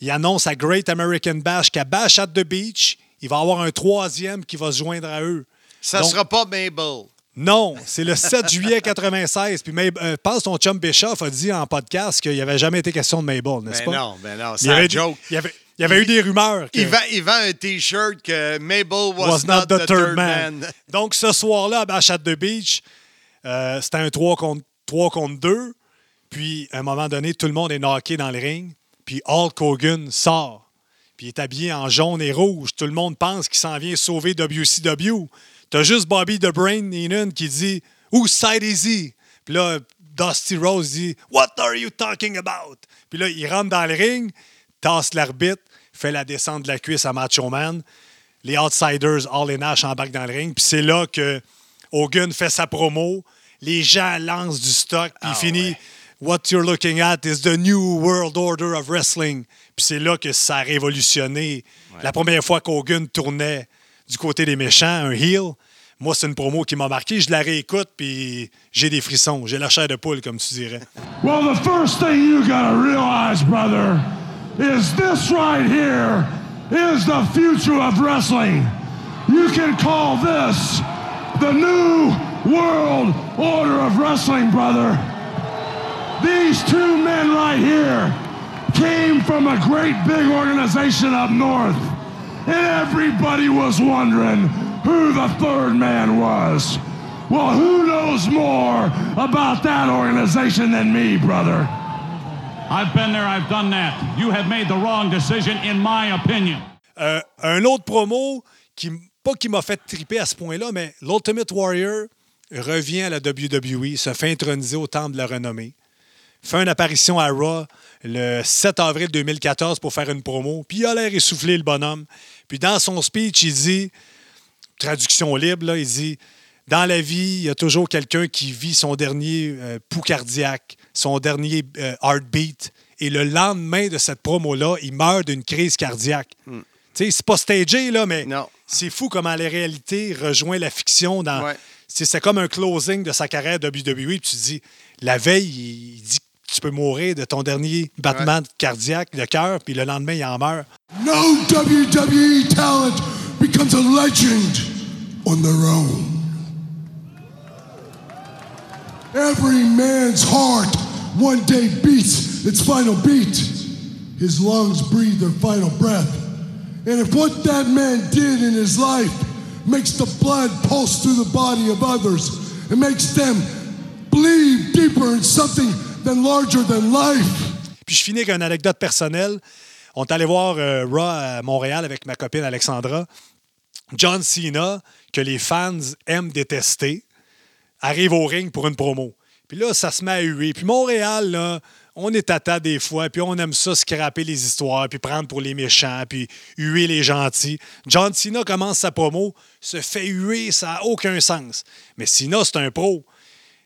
Il annonce à Great American Bash qu'à Bash at the Beach, il va y avoir un troisième qui va se joindre à eux. Ça Donc, sera pas Mabel. Non, c'est le 7 juillet 96. Puis Mab- euh, pense ton chum Bischoff a dit en podcast qu'il n'y avait jamais été question de Mabel, n'est-ce Ben pas? non, ben non, c'est un joke. Il y avait, il y avait eu des rumeurs. que- Il vend, il vend un T-shirt que Mabel was, was not the, third man. Donc, ce soir-là, à the Beach, euh, c'était un 3 contre, 3 contre 2. Puis, à un moment donné, tout le monde est knocké dans le ring. Puis, Hulk Hogan sort. Puis, il est habillé en jaune et rouge. Tout le monde pense qu'il s'en vient sauver WCW. T'as juste Bobby The Brain Heenan qui dit Whose side is he? Puis là, Dusty Rose dit What are you talking about? Puis là, il rentre dans le ring, tasse l'arbitre, fait la descente de la cuisse à Macho Man. Les Outsiders, All et Nash embarquent dans le ring. Puis c'est là que Hogan fait sa promo. Les gens lancent du stock. Puis il finit What you're looking at is the new world order of wrestling. Puis c'est là que ça a révolutionné. La première fois qu'Hogan tournait du côté des méchants, un heel, moi, c'est une promo qui m'a marqué. Je la réécoute, puis j'ai des frissons. J'ai la chair de poule, comme tu dirais. Well, the first thing you gotta realize, brother, is this right here is the future of wrestling. You can call this the new world order of wrestling, brother. These two men right here came from a great big organization up north, and everybody was wondering who the third man was. Well, who knows more about that organization than me, brother? I've been there, I've done that. You have made the wrong decision, in my opinion. Euh, un autre promo, qui, pas qui m'a fait triper à ce point-là, mais l'Ultimate Warrior revient à la WWE, se fait introniser au Temple de la Renommée, fait une apparition à Raw le 7 avril 2014 pour faire une promo, puis il a l'air essoufflé, le bonhomme. Puis dans son speech, il dit, traduction libre, là, il dit dans la vie, il y a toujours quelqu'un qui vit son dernier euh, pouls cardiaque, son dernier euh, heartbeat. Et le lendemain de cette promo-là, il meurt d'une crise cardiaque. Hmm. Tu sais, c'est pas stagé, là, mais c'est fou comment la réalité rejoint la fiction. dans Ouais. C'est comme un closing de sa carrière WWE. Puis tu dis, la veille, il, dit tu peux mourir de ton dernier battement cardiaque de cœur, puis le lendemain, il en meurt. No WWE talent becomes a legend on their own. Every man's heart one day beats its final beat. His lungs breathe their final breath. And if what that man did in his life makes the blood pulse through the body of others, it makes them believe deeper in something Puis je finis avec une anecdote personnelle. On est allé voir euh, Raw à Montréal avec ma copine Alexandra. John Cena, que les fans aiment détester, arrive au ring pour une promo. Puis là, ça se met à huer. Puis Montréal, là, on est tata des fois, puis on aime ça scraper les histoires, puis prendre pour les méchants, puis huer les gentils. John Cena commence sa promo, se fait huer, ça n'a aucun sens. Mais Cena, c'est un pro.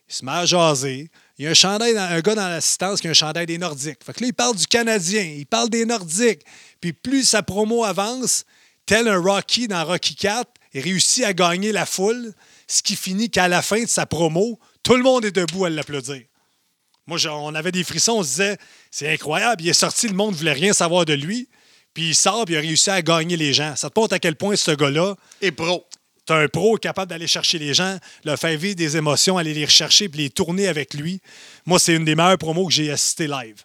Il se met à jaser. Il y a un, chandail un gars dans l'assistance qui a un chandail des Nordiques. Fait que là, il parle du Canadien, il parle des Nordiques. Puis plus sa promo avance, tel un Rocky dans Rocky 4, il réussit à gagner la foule, ce qui finit qu'à la fin de sa promo, tout le monde est debout à l'applaudir. Moi, on avait des frissons, on se disait, c'est incroyable, il est sorti, le monde ne voulait rien savoir de lui, puis il sort, puis il a réussi à gagner les gens. Ça te montre à quel point ce gars-là est pro. T'as un pro capable d'aller chercher les gens, leur faire vivre des émotions, aller les rechercher, puis les tourner avec lui. Moi, c'est une des meilleures promos que j'ai assisté live.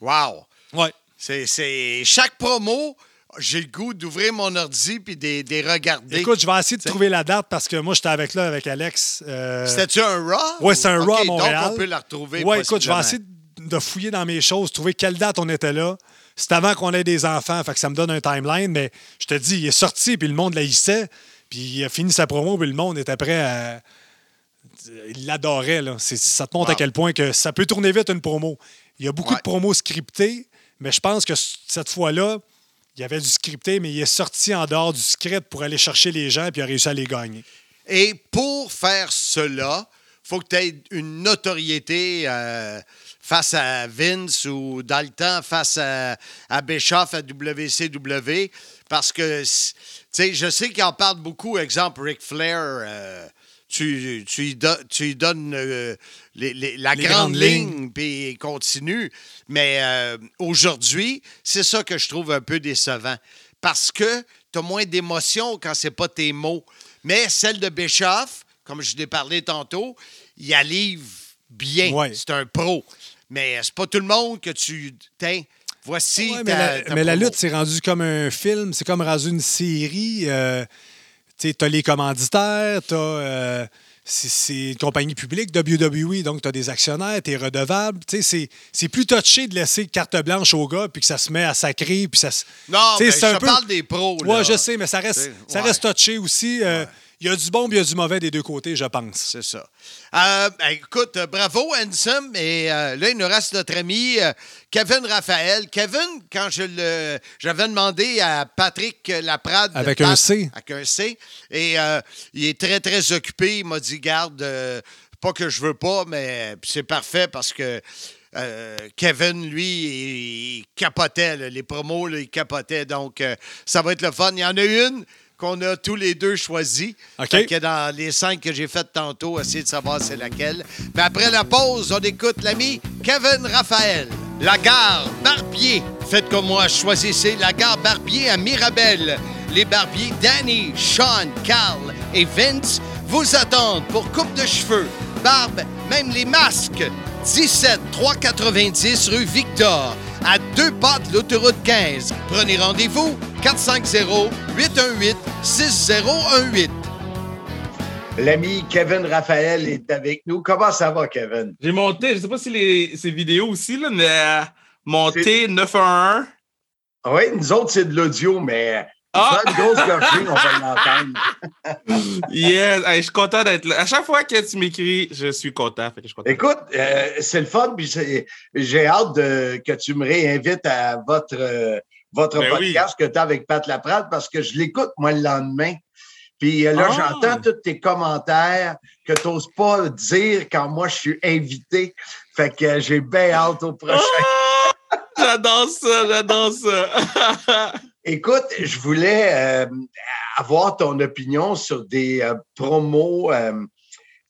Wow! Ouais. C'est, c'est- Chaque promo, j'ai le goût d'ouvrir mon ordi puis des, des regarder. Écoute, je vais essayer de trouver la date parce que moi, j'étais avec là avec Alex. euh, C'était-tu un Raw? Oui, c'est un Raw à Montréal. Donc, on peut la retrouver. Oui, écoute, je vais essayer de fouiller dans mes choses, trouver quelle date on était là. C'est avant qu'on ait des enfants, fait que ça me donne un timeline, mais je te dis, il est sorti, puis le monde l'haïssait, puis il a fini sa promo, puis le monde était prêt à. Il l'adorait, là. C'est- Ça te montre à quel point que ça peut tourner vite une promo. Il y a beaucoup de promos scriptées, mais je pense que cette fois-là, il y avait du scripté, mais il est sorti en dehors du script pour aller chercher les gens, puis il a réussi à les gagner. Et pour faire cela, faut que tu aies une notoriété euh, face à Vince ou dans le temps face à, à Bischoff à WCW. Parce que, sais, je sais qu'il en parle beaucoup. Exemple, Ric Flair, euh, tu, tu, do- tu donnes euh, les- les- la Les grande ligne, puis il continue. Mais euh, aujourd'hui, c'est ça que je trouve un peu décevant. Parce que tu as moins d'émotion quand c'est pas tes mots. Mais celle de Bischoff, comme je l'ai parlé tantôt, il arrive bien. Ouais. C'est un pro. Mais c'est pas tout le monde que tu. Tiens, voici. Ouais, mais la, ta mais la promo. lutte, c'est rendu comme un film, c'est comme rendu une série. euh, tu as les commanditaires, tu as. c'est c'est une compagnie publique, WWE, donc tu as des actionnaires, tu es redevable. Tu sais, C'est c'est plus touché de laisser carte blanche au gars puis que ça se met à sacrer. Puis ça se- Non, mais je parle des pros. Ouais, là. je sais, mais ça reste, ça reste touché aussi. Euh, Il y a du bon puis il y a du mauvais des deux côtés, je pense. C'est ça. Euh, ben, écoute, euh, bravo, Ansem. Et euh, là, il nous reste notre ami euh, Kevin Raphaël. Kevin, quand je le, j'avais demandé à Patrick Laprade. Avec Pat- un C. Avec un C. Et il est très, très occupé. Il m'a dit, garde, pas que je veux pas, mais c'est parfait parce que. euh, Kevin, lui, il, il capotait. là. les promos, là, il capotait. Donc, euh, ça va être le fun. Il y en a une qu'on a tous les deux choisie. OK. Fait que dans les cinq que j'ai faites tantôt, essayer de savoir c'est laquelle. Mais après la pause, on écoute l'ami Kevin Raphaël. La gare Barbier. Faites comme moi, choisissez la gare Barbier à Mirabel. Les barbiers Danny, Sean, Carl et Vince vous attendent pour coupe de cheveux, barbe, même les masques. 17 390 rue Victor, à deux pas de l'autoroute 15. Prenez rendez-vous 450-818-6018. L'ami Kevin Raphaël est avec nous. Comment ça va, Kevin? J'ai monté, je sais pas si les, ces vidéos aussi, là, mais euh, monté 911. Oui, nous autres, c'est de l'audio, mais Ah! une grosse gorgée, on va l'entendre. Yes, Hey, je suis content d'être là. À chaque fois que tu m'écris, je suis content. Fait que je suis content. Écoute, euh, c'est le fun, puis j'ai hâte de- que tu me réinvites à votre, euh, votre Ben oui. podcast que tu as avec Pat Laprade parce que je l'écoute, moi, le lendemain. Puis euh, là, Ah. j'entends tous tes commentaires que tu n'oses pas dire quand moi je suis invité. Fait que euh, j'ai bien hâte au prochain. Ah! J'adore ça, j'adore ça. Écoute, je voulais euh, avoir ton opinion sur des euh, promos, euh,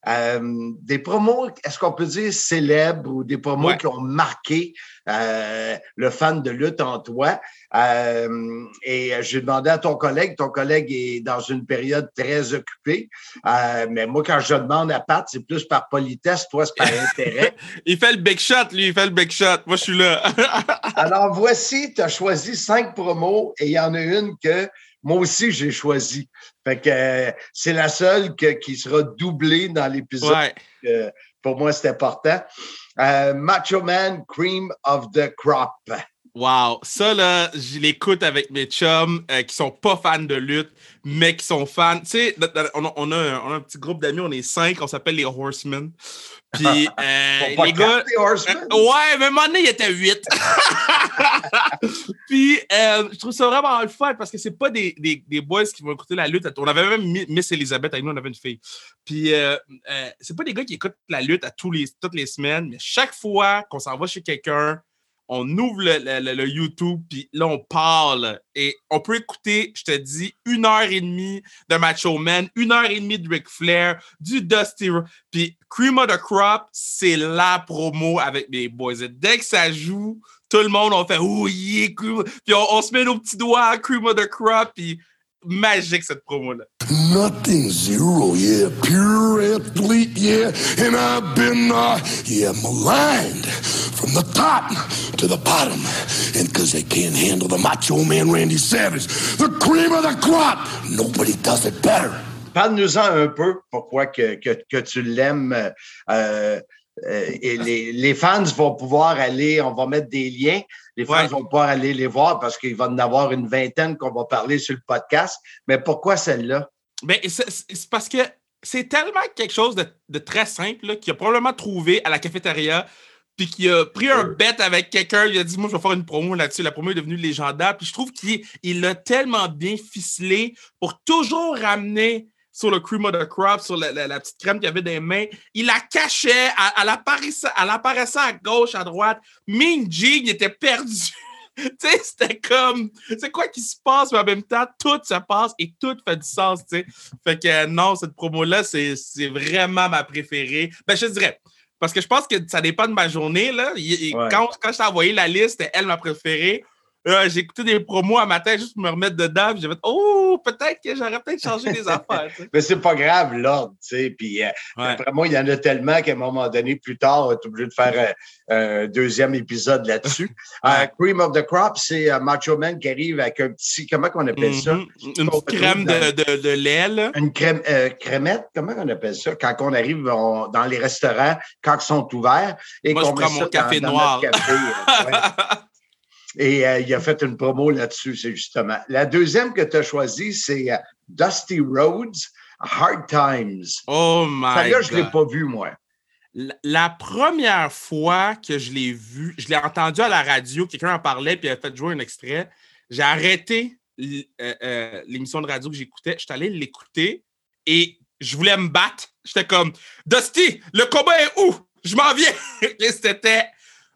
euh, des promos, est-ce qu'on peut dire célèbres ou des promos Ouais. qui ont marqué euh, le fan de lutte en toi? Euh, et j'ai demandé à ton collègue, ton collègue est dans une période très occupée, Euh, mais moi, quand je demande à Pat, c'est plus par politesse, toi, c'est par intérêt. Il fait le big shot, lui, il fait le big shot. Moi, je suis là. Alors, voici, tu as choisi cinq promos et il y en a une que moi aussi j'ai choisi. Fait que euh, c'est la seule que- qui sera doublée dans l'épisode. Ouais. Euh, pour moi, c'est important. Euh, Macho Man, Cream of the Crop. Wow, ça là, je l'écoute avec mes chums euh, qui sont pas fans de lutte, mais qui sont fans. Tu sais, on, a- on un, on a un petit groupe d'amis, on est cinq, on s'appelle les Horsemen. Puis euh, les gars, Horsemen? Euh, ouais, mais à un moment donné, il était huit. Puis euh, je trouve ça vraiment le fun parce que c'est pas des, des, des boys qui vont écouter la lutte. On avait même Mi- Miss Elizabeth avec nous, on avait une fille. Puis c'est pas des gars qui écoutent la lutte à tous les, toutes les semaines, mais chaque fois qu'on s'en va chez quelqu'un, on ouvre le, YouTube, puis là, on parle. Et on peut écouter, je te dis, une heure et demie de Macho Man, une heure et demie de Ric Flair, du Dusty. Puis Cream of the Crop, c'est la promo avec mes boys. Dès que ça joue, tout le monde, on fait Oh yeah, Puis on, on se met nos petits doigts à Cream of the Crop, puis magique cette promo-là. Nothing zero, yeah, pure athlete, yeah, and I've been, uh, yeah, maligned from the top to the bottom, and because they can't handle the Macho Man Randy Savage, the cream of the crop. Nobody does it better. Parle-nous-en un peu pourquoi que, que, que tu l'aimes. euh, euh, et les, les fans vont pouvoir aller, on va mettre des liens, les fans Ouais. vont pouvoir aller les voir parce qu'il va y en avoir une vingtaine qu'on va parler sur le podcast. Mais pourquoi celle-là? Ben, c'est parce que c'est tellement quelque chose de, de très simple qu'il a probablement trouvé à la cafétéria, puis qu'il a pris un bet avec quelqu'un, il a dit Moi, je vais faire une promo là-dessus. La promo est devenue légendaire. Puis je trouve qu'il il l'a tellement bien ficelé pour toujours ramener sur le cream of the crop, sur la, la- la petite crème qu'il avait dans les mains. Il la cachait, elle, elle apparaissait, elle apparaissait à gauche, à droite. Gene, il était perdu. tu sais, c'était comme, c'est quoi qui se passe, mais en même temps, tout se passe et tout fait du sens, tu sais. Fait que euh, non, cette promo-là, c'est vraiment ma préférée. Ben, je te dirais, parce que je pense que ça dépend de ma journée, là. Ouais. Quand, quand je t'ai envoyé la liste, c'était elle ma préférée. Euh, j'ai écouté des promos à matin juste pour me remettre dedans. J'ai fait, oh, peut-être que j'aurais peut-être changé des affaires. tu sais. Mais c'est pas grave, l'ordre, tu sais. Puis euh, Ouais. après moi, il y en a tellement qu'à un moment donné, plus tard, on va être obligé de faire euh, un deuxième épisode là-dessus. Euh, Cream of the Crop, c'est euh, Macho Man qui arrive avec un petit, comment on appelle ça? Une petite crème de, de, de lait, là. Une crème, euh, crémette, comment on appelle ça? Quand on arrive on- dans les restaurants, quand ils sont ouverts. Et Moi, je qu'on met prends mon ça café dans noir. notre café, ouais. Et euh, il a fait une promo là-dessus, c'est justement. La deuxième que tu as choisie, c'est euh, Dusty Rhodes, Hard Times. Oh my Celle-là, je ne l'ai pas vue, moi. La, la première fois que je l'ai vu, je l'ai entendu à la radio, quelqu'un en parlait, puis il a fait jouer un extrait. J'ai arrêté euh, l'émission de radio que j'écoutais. Je suis allé l'écouter et je voulais me battre. J'étais comme Dusty, le combat est où? Je m'en viens! C'était.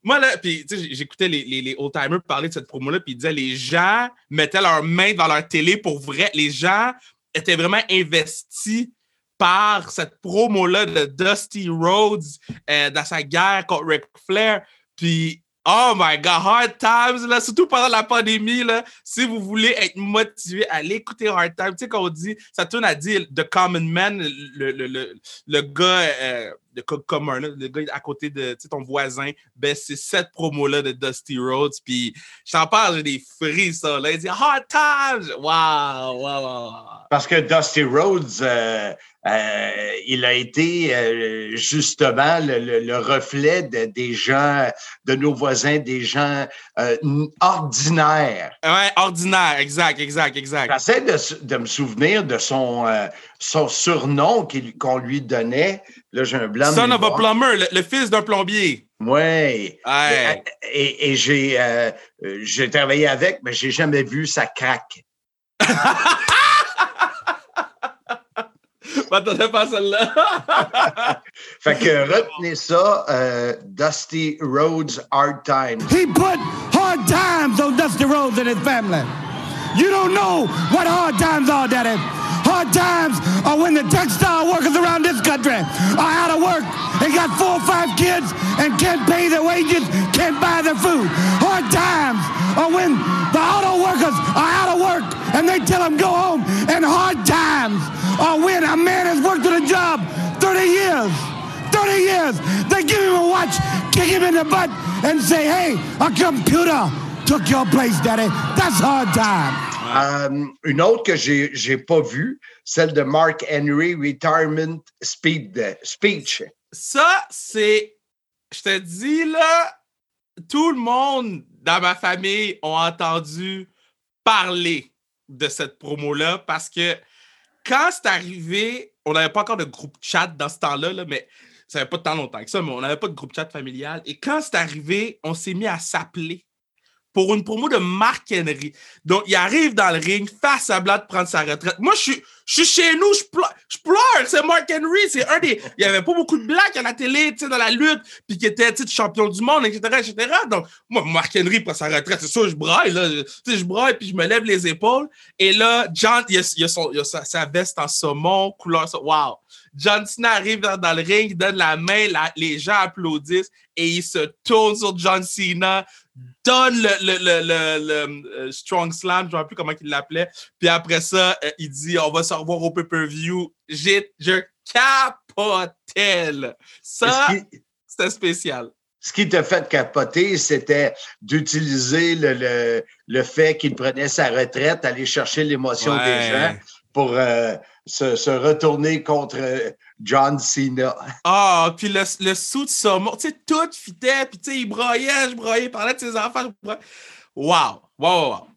Moi, là, puis, j'écoutais les, les, old-timers parler de cette promo-là, puis ils disaient les gens mettaient leurs mains devant leur télé pour vrai. Les gens étaient vraiment investis par cette promo-là de Dusty Rhodes euh, dans sa guerre contre Ric Flair. Puis, oh my God, Hard Times, là, surtout pendant la pandémie, là, si vous voulez être motivé, allez écouter Hard Times. Tu sais, quand on dit, ça tourne à dire The Common Man, le, le, le, le gars, euh, gars commun, le gars à côté de ton voisin, ben, c'est cette promo-là de Dusty Rhodes. Puis, je t'en parle, j'ai des frissons, là. Il dit Hard Times! Wow, wow, wow. Parce que Dusty Rhodes, euh, euh, il a été euh, justement le, le- le reflet de- des gens, de nos voisins, des gens euh, ordinaires. Ouais, ordinaire, exact, exact, exact. J'essaie de, me souvenir de son, son surnom qu'on lui donnait. Là, j'ai un blanc. de Son of a plumber, le, le fils d'un plombier. Ouais. Ouais. Et, et j'ai j'ai travaillé avec, mais j'ai jamais vu sa craque. m'attendais pas à celle-là. fait que retenez ça, euh, Dusty Rhodes Hard Times. He put hard times on Dusty Rhodes and his family. You don't know what hard times are, Daddy. Hard times are when the textile workers around this country are out of work and got four or five kids and can't pay their wages, can't buy their food. Hard times are when the auto workers are out of work and they tell them go home. And hard times are when a man has worked at a job 30 years. 30 years. They give him a watch, kick him in the butt, and say, hey, a computer took your place, daddy. That's hard time. Euh, une autre que j'ai j'ai pas vue, celle de Mark Henry, Retirement Speed, Speech. Ça, c'est. Je te dis, là, tout le monde dans ma famille ont entendu parler de cette promo-là parce que quand c'est arrivé, on n'avait pas encore de groupe chat dans ce temps-là, là, mais ça n'avait pas tant longtemps que ça, mais on n'avait pas de groupe chat familial. Et quand c'est arrivé, on s'est mis à s'appeler pour une promo de Mark Henry. Donc, il arrive dans le ring, face à blanc de prendre sa retraite. Moi, je suis, je suis chez nous, je pleure, je pleure. C'est Mark Henry, c'est un des. Il n'y avait pas beaucoup de blacks à la télé, tu sais, dans la lutte, puis qui était, champion du monde, etc., etc. Donc, moi, Mark Henry prend sa retraite, c'est sûr, je braille, là. Tu sais, je braille, puis je me lève les épaules. Et là, John, il a, a, son, il a sa, veste en saumon, couleur. Wow! John Cena arrive dans, le ring, il donne la main, les gens applaudissent et il se tourne sur John Cena, donne le, le, le, le euh, Strong Slam, je ne sais plus comment il l'appelait. Puis après ça, euh, il dit on va se revoir au pay-per-view. Je capotais. Ça, c'était spécial. Ce qui t'a fait capoter, c'était d'utiliser le, le, le, fait qu'il prenait sa retraite, aller chercher l'émotion ouais. des gens pour euh, se, se, retourner contre John Cena. Ah, puis le, le sou de saumon, tu sais, tout fitait, puis tu sais, il broyait, je broyais, il parlait de ses enfants. Je broyais. Wow, wow, wow.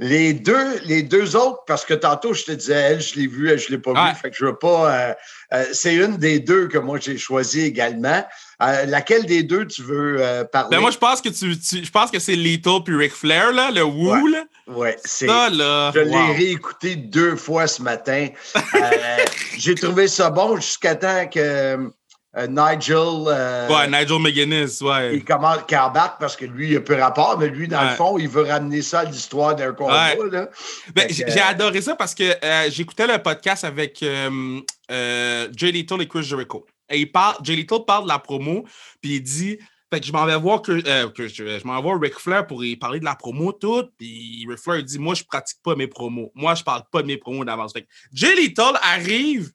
Les deux, les deux autres, parce que tantôt, je te disais, elle, je l'ai vue, elle, je ne l'ai pas ouais. vue, fait que je veux pas. Euh, euh, c'est une des deux que moi, j'ai choisi également. Euh, laquelle des deux tu veux euh, parler? Ben moi, je pense que tu, tu je pense que c'est Lethal puis Ric Flair, là, le Woo, ouais. là. Ouais, c'est. Ça, là. Je wow. l'ai réécouté deux fois ce matin. Euh, j'ai trouvé ça bon jusqu'à temps que euh, Nigel. Euh, ouais, Nigel McGuinness, ouais. Il commence Carbac parce que lui, il a peu rapport, mais lui, dans ouais. le fond, il veut ramener ça à l'histoire d'un combat. Ouais. Là. Ben, j'ai adoré ça parce que euh, j'écoutais le podcast avec euh, Jay Little et Chris Jericho. Et il parle, Jay Little parle de la promo, puis il dit. Fait que je m'en vais voir que, euh, que je, je m'en vais voir Ric Flair pour y parler de la promo toute. Puis Ric Flair dit Moi, je pratique pas mes promos. Moi, je parle pas de mes promos d'avance. Fait que Jay Little arrive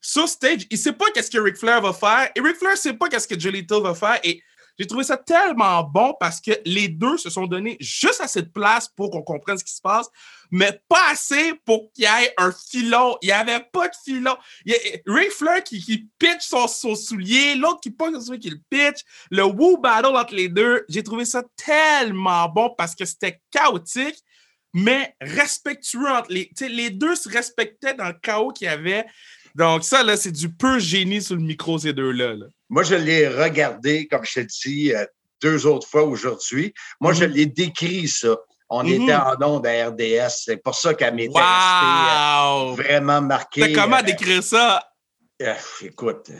sur stage, il sait pas qu'est-ce que Ric Flair va faire. Et Ric Flair sait pas qu'est-ce que Little va faire. Et j'ai trouvé ça tellement bon parce que les deux se sont donnés juste assez de place pour qu'on comprenne ce qui se passe, mais pas assez pour qu'il y ait un filon. Il n'y avait pas de filon. Il y a qui, qui pitch son, son soulier, l'autre qui pogne son soulier qui le pitch, le woo battle entre les deux. J'ai trouvé ça tellement bon parce que c'était chaotique, mais respectueux entre les. Les deux se respectaient dans le chaos qu'il y avait. Donc, ça, là, c'est du peu génie sur le micro, ces deux-là. Là. Moi, je l'ai regardé, comme je te dis, euh, deux autres fois aujourd'hui. Moi, mm -hmm. je l'ai décrit, ça. On mm -hmm. était en ondes à RDS. C'est pour ça qu'elle m'était wow! restée vraiment marquée. comment euh, décrire ça? Euh, écoute,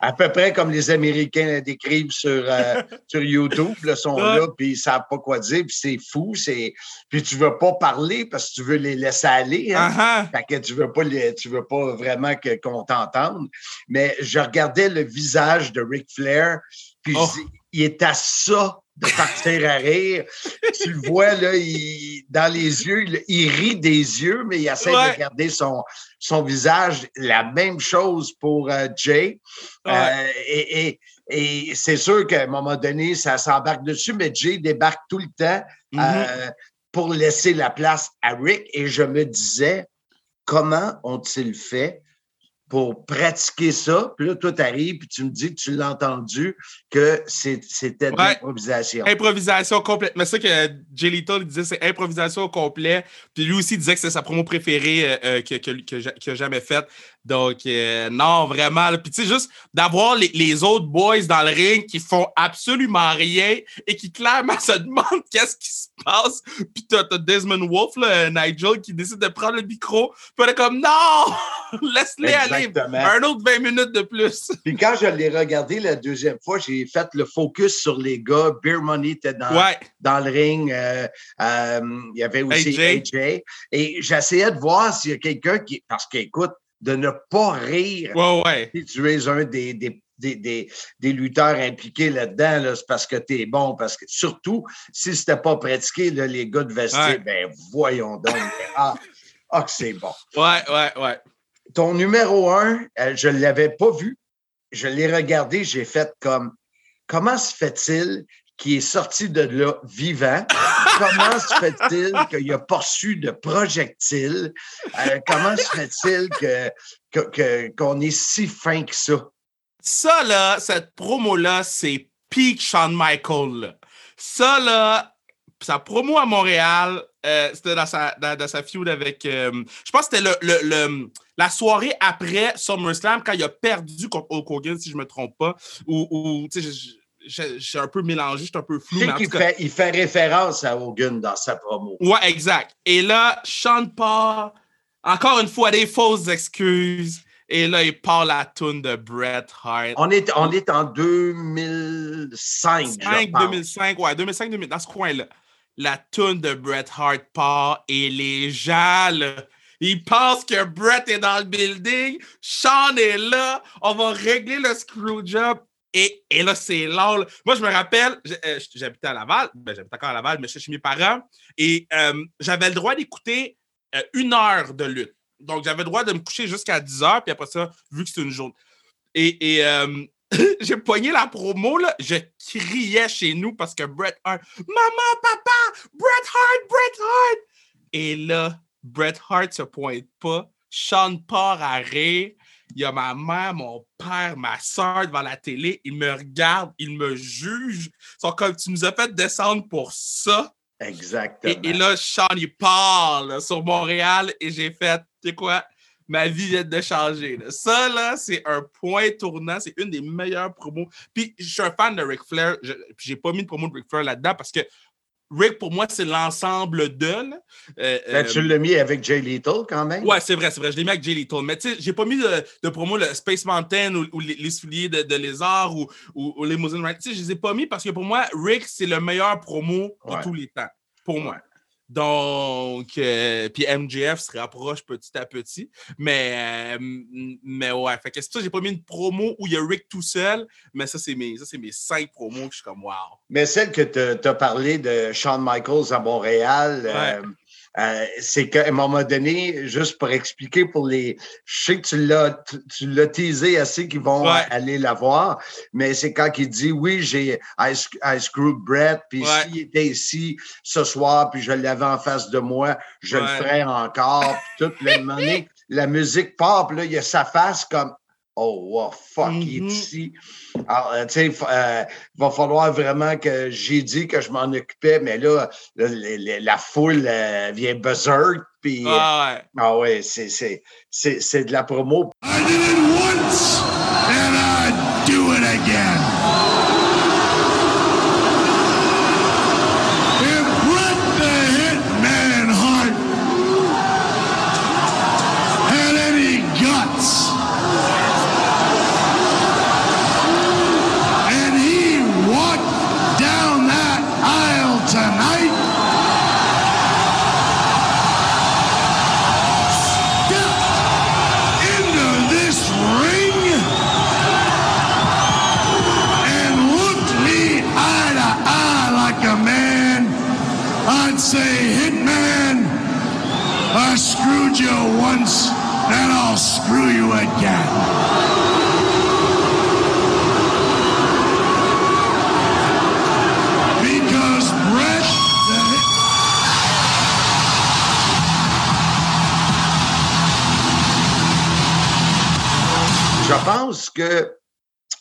à peu près comme les Américains la décrivent sur, euh, sur YouTube, là, sont là, puis ils ne savent pas quoi dire, puis c'est fou, c'est... Puis tu ne veux pas parler parce que tu veux les laisser aller, hein? Uh -huh. Fait que tu ne veux, pas les... tu veux pas vraiment que, qu'on t'entende. Mais je regardais le visage de Ric Flair, puis oh. il est à ça de partir à rire. tu le vois, là, il, dans les yeux, il, rit des yeux, mais il essaie ouais. de garder son, son visage. La même chose pour euh, Jay. Ouais. Euh, et, et, et c'est sûr qu'à un moment donné, ça s'embarque dessus, mais Jay débarque tout le temps mm -hmm. euh, pour laisser la place à Rick. Et je me disais, comment ont-ils fait pour pratiquer ça. Puis là, toi, tu arrives, puis tu me dis que tu l'as entendu, que c'était de ouais. l'improvisation. Improvisation complète. Mais ça que Jay Little disait, c'est improvisation au complet. Puis lui aussi disait que c'est sa promo préférée euh, qu'il que, que, que, a jamais faite. Donc, euh, non, vraiment. Puis tu sais, juste d'avoir les, les, autres boys dans le ring qui font absolument rien et qui clairement se demandent qu'est-ce qui se passe. Puis t'as Desmond Wolf, là, Nigel, qui décide de prendre le micro. Puis on est comme, non! Laisse-les aller. Un autre 20 minutes de plus. Puis quand je l'ai regardé la deuxième fois, j'ai fait le focus sur les gars. Beer Money était dans, Ouais. dans le ring. euh, euh, il y avait aussi AJ. AJ. Et j'essayais de voir s'il y a quelqu'un qui. Parce qu'écoute, de ne pas rire Ouais, ouais. si tu es un des, des, des, des, des lutteurs impliqués là-dedans, là, c'est parce que tu es bon. Parce que surtout, si c'était pas pratiqué, là, les gars de vestiaire, Ouais. ben voyons donc. ah, ah, que c'est bon. Ouais, ouais, ouais. Ton numéro un, euh, je ne l'avais pas vu. Je l'ai regardé, j'ai fait comme comment se fait-il qu'il est sorti de là vivant? Comment se fait-il qu'il a pas reçu de projectiles? Euh, comment se fait-il que, que- qu'on est si fin que ça? Ça, là, cette promo-là, c'est peak Shawn Michaels. là. Ça, là, sa promo à Montréal, euh, c'était dans sa, dans, sa feud avec. euh, je pense que c'était le- le- la soirée après SummerSlam, quand il a perdu contre Hulk Hogan, si je ne me trompe pas. Ou, ou, tu sais, suis un peu mélangé, je suis un peu flou. Mais cas- fait, il fait référence à Hogan dans sa promo. Ouais, exact. Et là, Sean part, encore une fois, des fausses excuses. Et là, il part la tune de Bret Hart. On est, on est en 2005, je 5, pense. 2005, ouais, 2005, 2000, dans ce coin-là. La tune de Bret Hart part et les gens, là, ils pensent que Bret est dans le building, Sean est là, on va régler le screw job. Et, là, c'est long. là. Moi, je me rappelle, euh, j'habitais à Laval, ben, j'habite encore à Laval, mais j'étais chez mes parents, et euh, j'avais le droit d'écouter euh, une heure de lutte. Donc, j'avais le droit de me coucher jusqu'à 10 heures, puis après ça, vu que c'est une journée. Et, j'ai poigné la promo, là, je criais chez nous parce que Bret Hart, Maman, papa, Bret Hart, Bret Hart! Et là, Bret Hart se pointe pas, Sean part à rire. Il y a ma mère, mon père, ma soeur devant la télé. Ils me regardent, ils me jugent. Ils sont comme, tu nous as fait descendre pour ça. Exactement. Et, et là, Sean, il parle sur Montréal et j'ai fait, tu sais quoi, ma vie vient de changer. là. Ça, là, c'est un point tournant. C'est une des meilleures promos. Puis, je suis un fan de Ric Flair. Je- Puis, j'ai pas mis de promo de Ric Flair là-dedans parce que Rick, pour moi, c'est l'ensemble de. là. Euh, Ben, euh, tu l'as mis avec Jay Lethal quand même? Ouais, c'est vrai, c'est vrai. Je l'ai mis avec Jay Little. Mais tu sais, j'ai pas mis de, de promo le Space Mountain ou, ou les, les souliers de, de lézard ou, ou, ou les Limousine Ride. Tu sais, je les ai pas mis parce que pour moi, Rick, c'est le meilleur promo de Ouais. tous les temps. Pour moi. Donc, euh, puis MJF se rapproche petit à petit. Mais, euh, mais ouais, fait que c'est ça j'ai pas mis une promo où il y a Rick tout seul. Mais ça, c'est mes, ça, c'est mes cinq promos que je suis comme wow. Mais celle que tu as parlé de Shawn Michaels à Montréal, euh, euh, c'est qu'à un moment donné, juste pour expliquer pour les. Je sais que tu l'as, tu, l'as teasé assez qu'ils vont Ouais. aller la voir, mais c'est quand il dit oui, j'ai I, sc- I screwed Brett, puis Ouais. s'il était ici ce soir, puis je l'avais en face de moi, je le ferais encore, puis tout. Puis à un moment donné, la musique puis là, il y a sa face comme Oh, wow, fuck, il Mhm. est ici. Alors, euh, tu sais, fa- euh, il va falloir vraiment que j'ai dit que je m'en occupais, mais là, le- la foule euh, vient berserk, puis Ah ouais. ah ouais, c'est de la promo.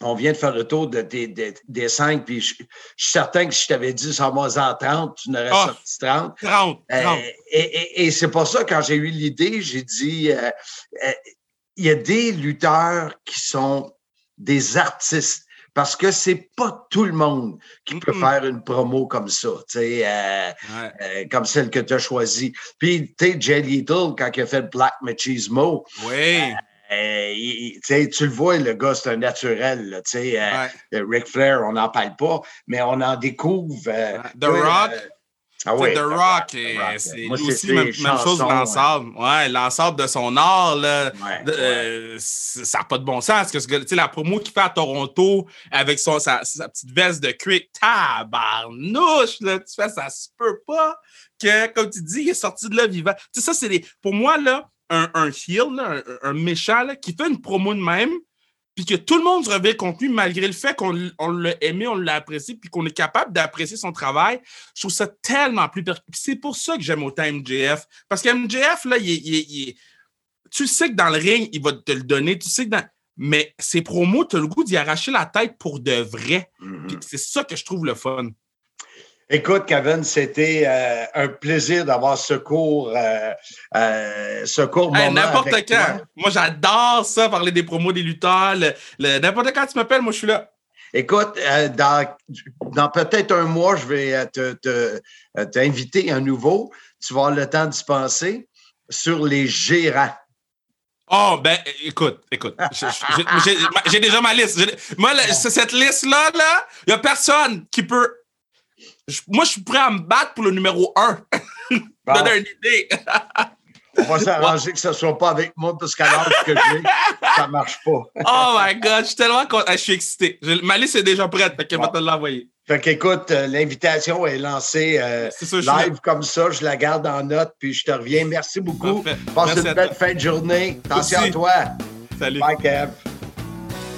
On vient de faire le tour de tes- des- des cinq, puis je, je suis certain que si je t'avais dit ça en 30, tu n'aurais Ah. sorti 30. 30, Euh, 30. et et- et c'est pour ça, quand j'ai eu l'idée, j'ai dit euh, euh, il y a des lutteurs qui sont des artistes. parce que c'est pas tout le monde qui peut faire une promo comme ça, tu sais, euh, Ouais. euh, comme celle que tu as choisie. Puis, tu sais, Jay Little, quand il a fait Black Machismo, Oui. euh, il- il- tu le vois, le gars, c'est un naturel. là, euh, Ouais. euh, Ric Flair, on n'en parle pas, mais on en découvre. euh, The Rock. euh, ah oui, The Rock, euh, c'est lui aussi même, chose l'ensemble. Ouais, l'ensemble de son art, là, Ouais, de- euh, c- ça n'a pas de bon sens. Parce que ce la promo qu'il fait à Toronto avec son, sa, sa petite veste de cuir, tabarnouche, là, tu fais, ça se peut pas que, comme tu dis, il est sorti de là vivant. Tu sais, ça, c'est pour moi, là, un, un heel, là, un, un méchant, là, qui fait une promo de même, puis que tout le monde se réveille contre lui, malgré le fait qu'on on l'a aimé, on l'a apprécié, puis qu'on est capable d'apprécier son travail, je trouve ça tellement plus C'est pour ça que j'aime autant MJF. Parce que MJF, là, il il tu sais que dans le ring, il va te le donner. Tu sais que dans... Mais ses promos, tu as le goût d'y arracher la tête pour de vrai. Mhm. Puis C'est ça que je trouve le fun. Écoute, Kevin, c'était euh, un plaisir d'avoir ce court, euh, euh, ce court Hey, moment. n'importe quand. toi. Moi, j'adore ça, parler des promos des lutteurs. le- le- N'importe quand tu m'appelles, moi, je suis là. Écoute, euh, dans, dans peut-être un mois, je vais te, te- t'inviter à nouveau. Tu vas avoir le temps d'y penser sur les gérants. Oh, ben, écoute, écoute. J'ai déjà ma liste. Moi, là, cette liste-là, là, il n'y a personne qui peut. Moi, je suis prêt à me battre pour le numéro 1. Bon. Donner une idée. On va s'arranger que ce ne soit pas avec moi parce qu'à l'âge que j'ai, ça ne marche pas. Oh my God, je suis tellement content. Ah, Je suis excité. Je- Ma liste est déjà prête, fait qu'elle va te l'envoyer. Fait qu'écoute, euh, l'invitation est lancée euh, ça, suis live comme ça. Je la garde en note, puis je te reviens. Merci beaucoup. Parfait. Passe Merci une belle fin de journée. Attention à toi. Salut. Bye, Kev.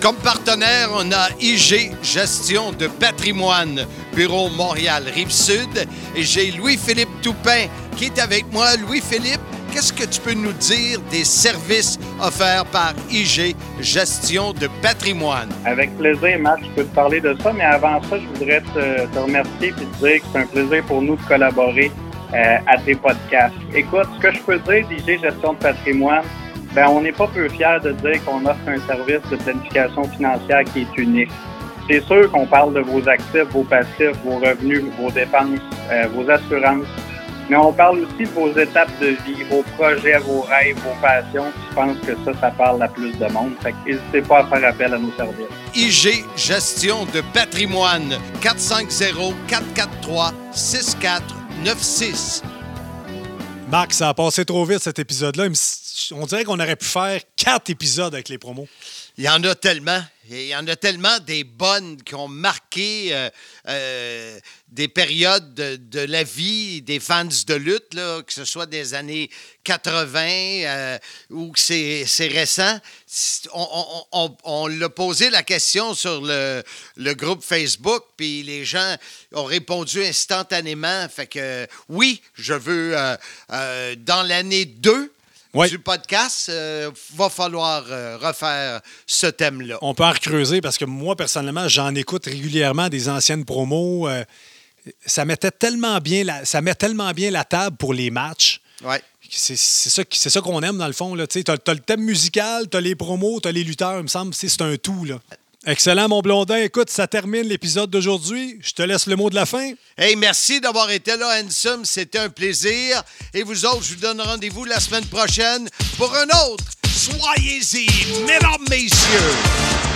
Comme partenaire, on a IG Gestion de patrimoine, Bureau Montréal, Rive-Sud. Et j'ai Louis-Philippe Toupin qui est avec moi. Louis-Philippe, qu'est-ce que tu peux nous dire des services offerts par IG Gestion de patrimoine? Avec plaisir, Matt, je peux te parler de ça, mais avant ça, je voudrais te, te remercier et te dire que c'est un plaisir pour nous de collaborer euh, à tes podcasts. Écoute, ce que je peux dire d'IG Gestion de patrimoine, ben, on n'est pas peu fiers de dire qu'on offre un service de planification financière qui est unique. C'est sûr qu'on parle de vos actifs, vos passifs, vos revenus, vos dépenses, euh, vos assurances, mais on parle aussi de vos étapes de vie, vos projets, vos rêves, vos passions. Je pense que ça, ça parle à plus de monde. Fait n'hésitez pas à faire appel à nos services. IG Gestion de patrimoine, 450-443-6496. Marc, ça a passé trop vite cet épisode-là. On dirait qu'on aurait pu faire quatre épisodes avec les promos. Il y en a tellement. Il y en a tellement des bonnes qui ont marqué euh, euh, des périodes de, la vie des fans de lutte, là, que ce soit des années 80 euh, ou que c'est récent. On, on- l'a posé la question sur le, le groupe Facebook, puis les gens ont répondu instantanément. Fait que oui, je veux, euh, dans l'année 2, Oui. du podcast, euh, va falloir euh, refaire ce thème-là. On peut en recreuser parce que moi, personnellement, j'en écoute régulièrement des anciennes promos. euh, ça mettait tellement bien la, ça met tellement bien la table pour les matchs. Ouais. C'est ça, ça qu'on aime dans le fond. Tu as, le thème musical, tu as les promos, tu as les lutteurs, il me semble. C'est c'est un tout. Là. Excellent, mon blondin. Écoute, ça termine l'épisode d'aujourd'hui. Je te laisse le mot de la fin. Hey, merci d'avoir été là, Handsome. C'était un plaisir. Et vous autres, je vous donne rendez-vous la semaine prochaine pour un autre. Soyez-y, mesdames, messieurs.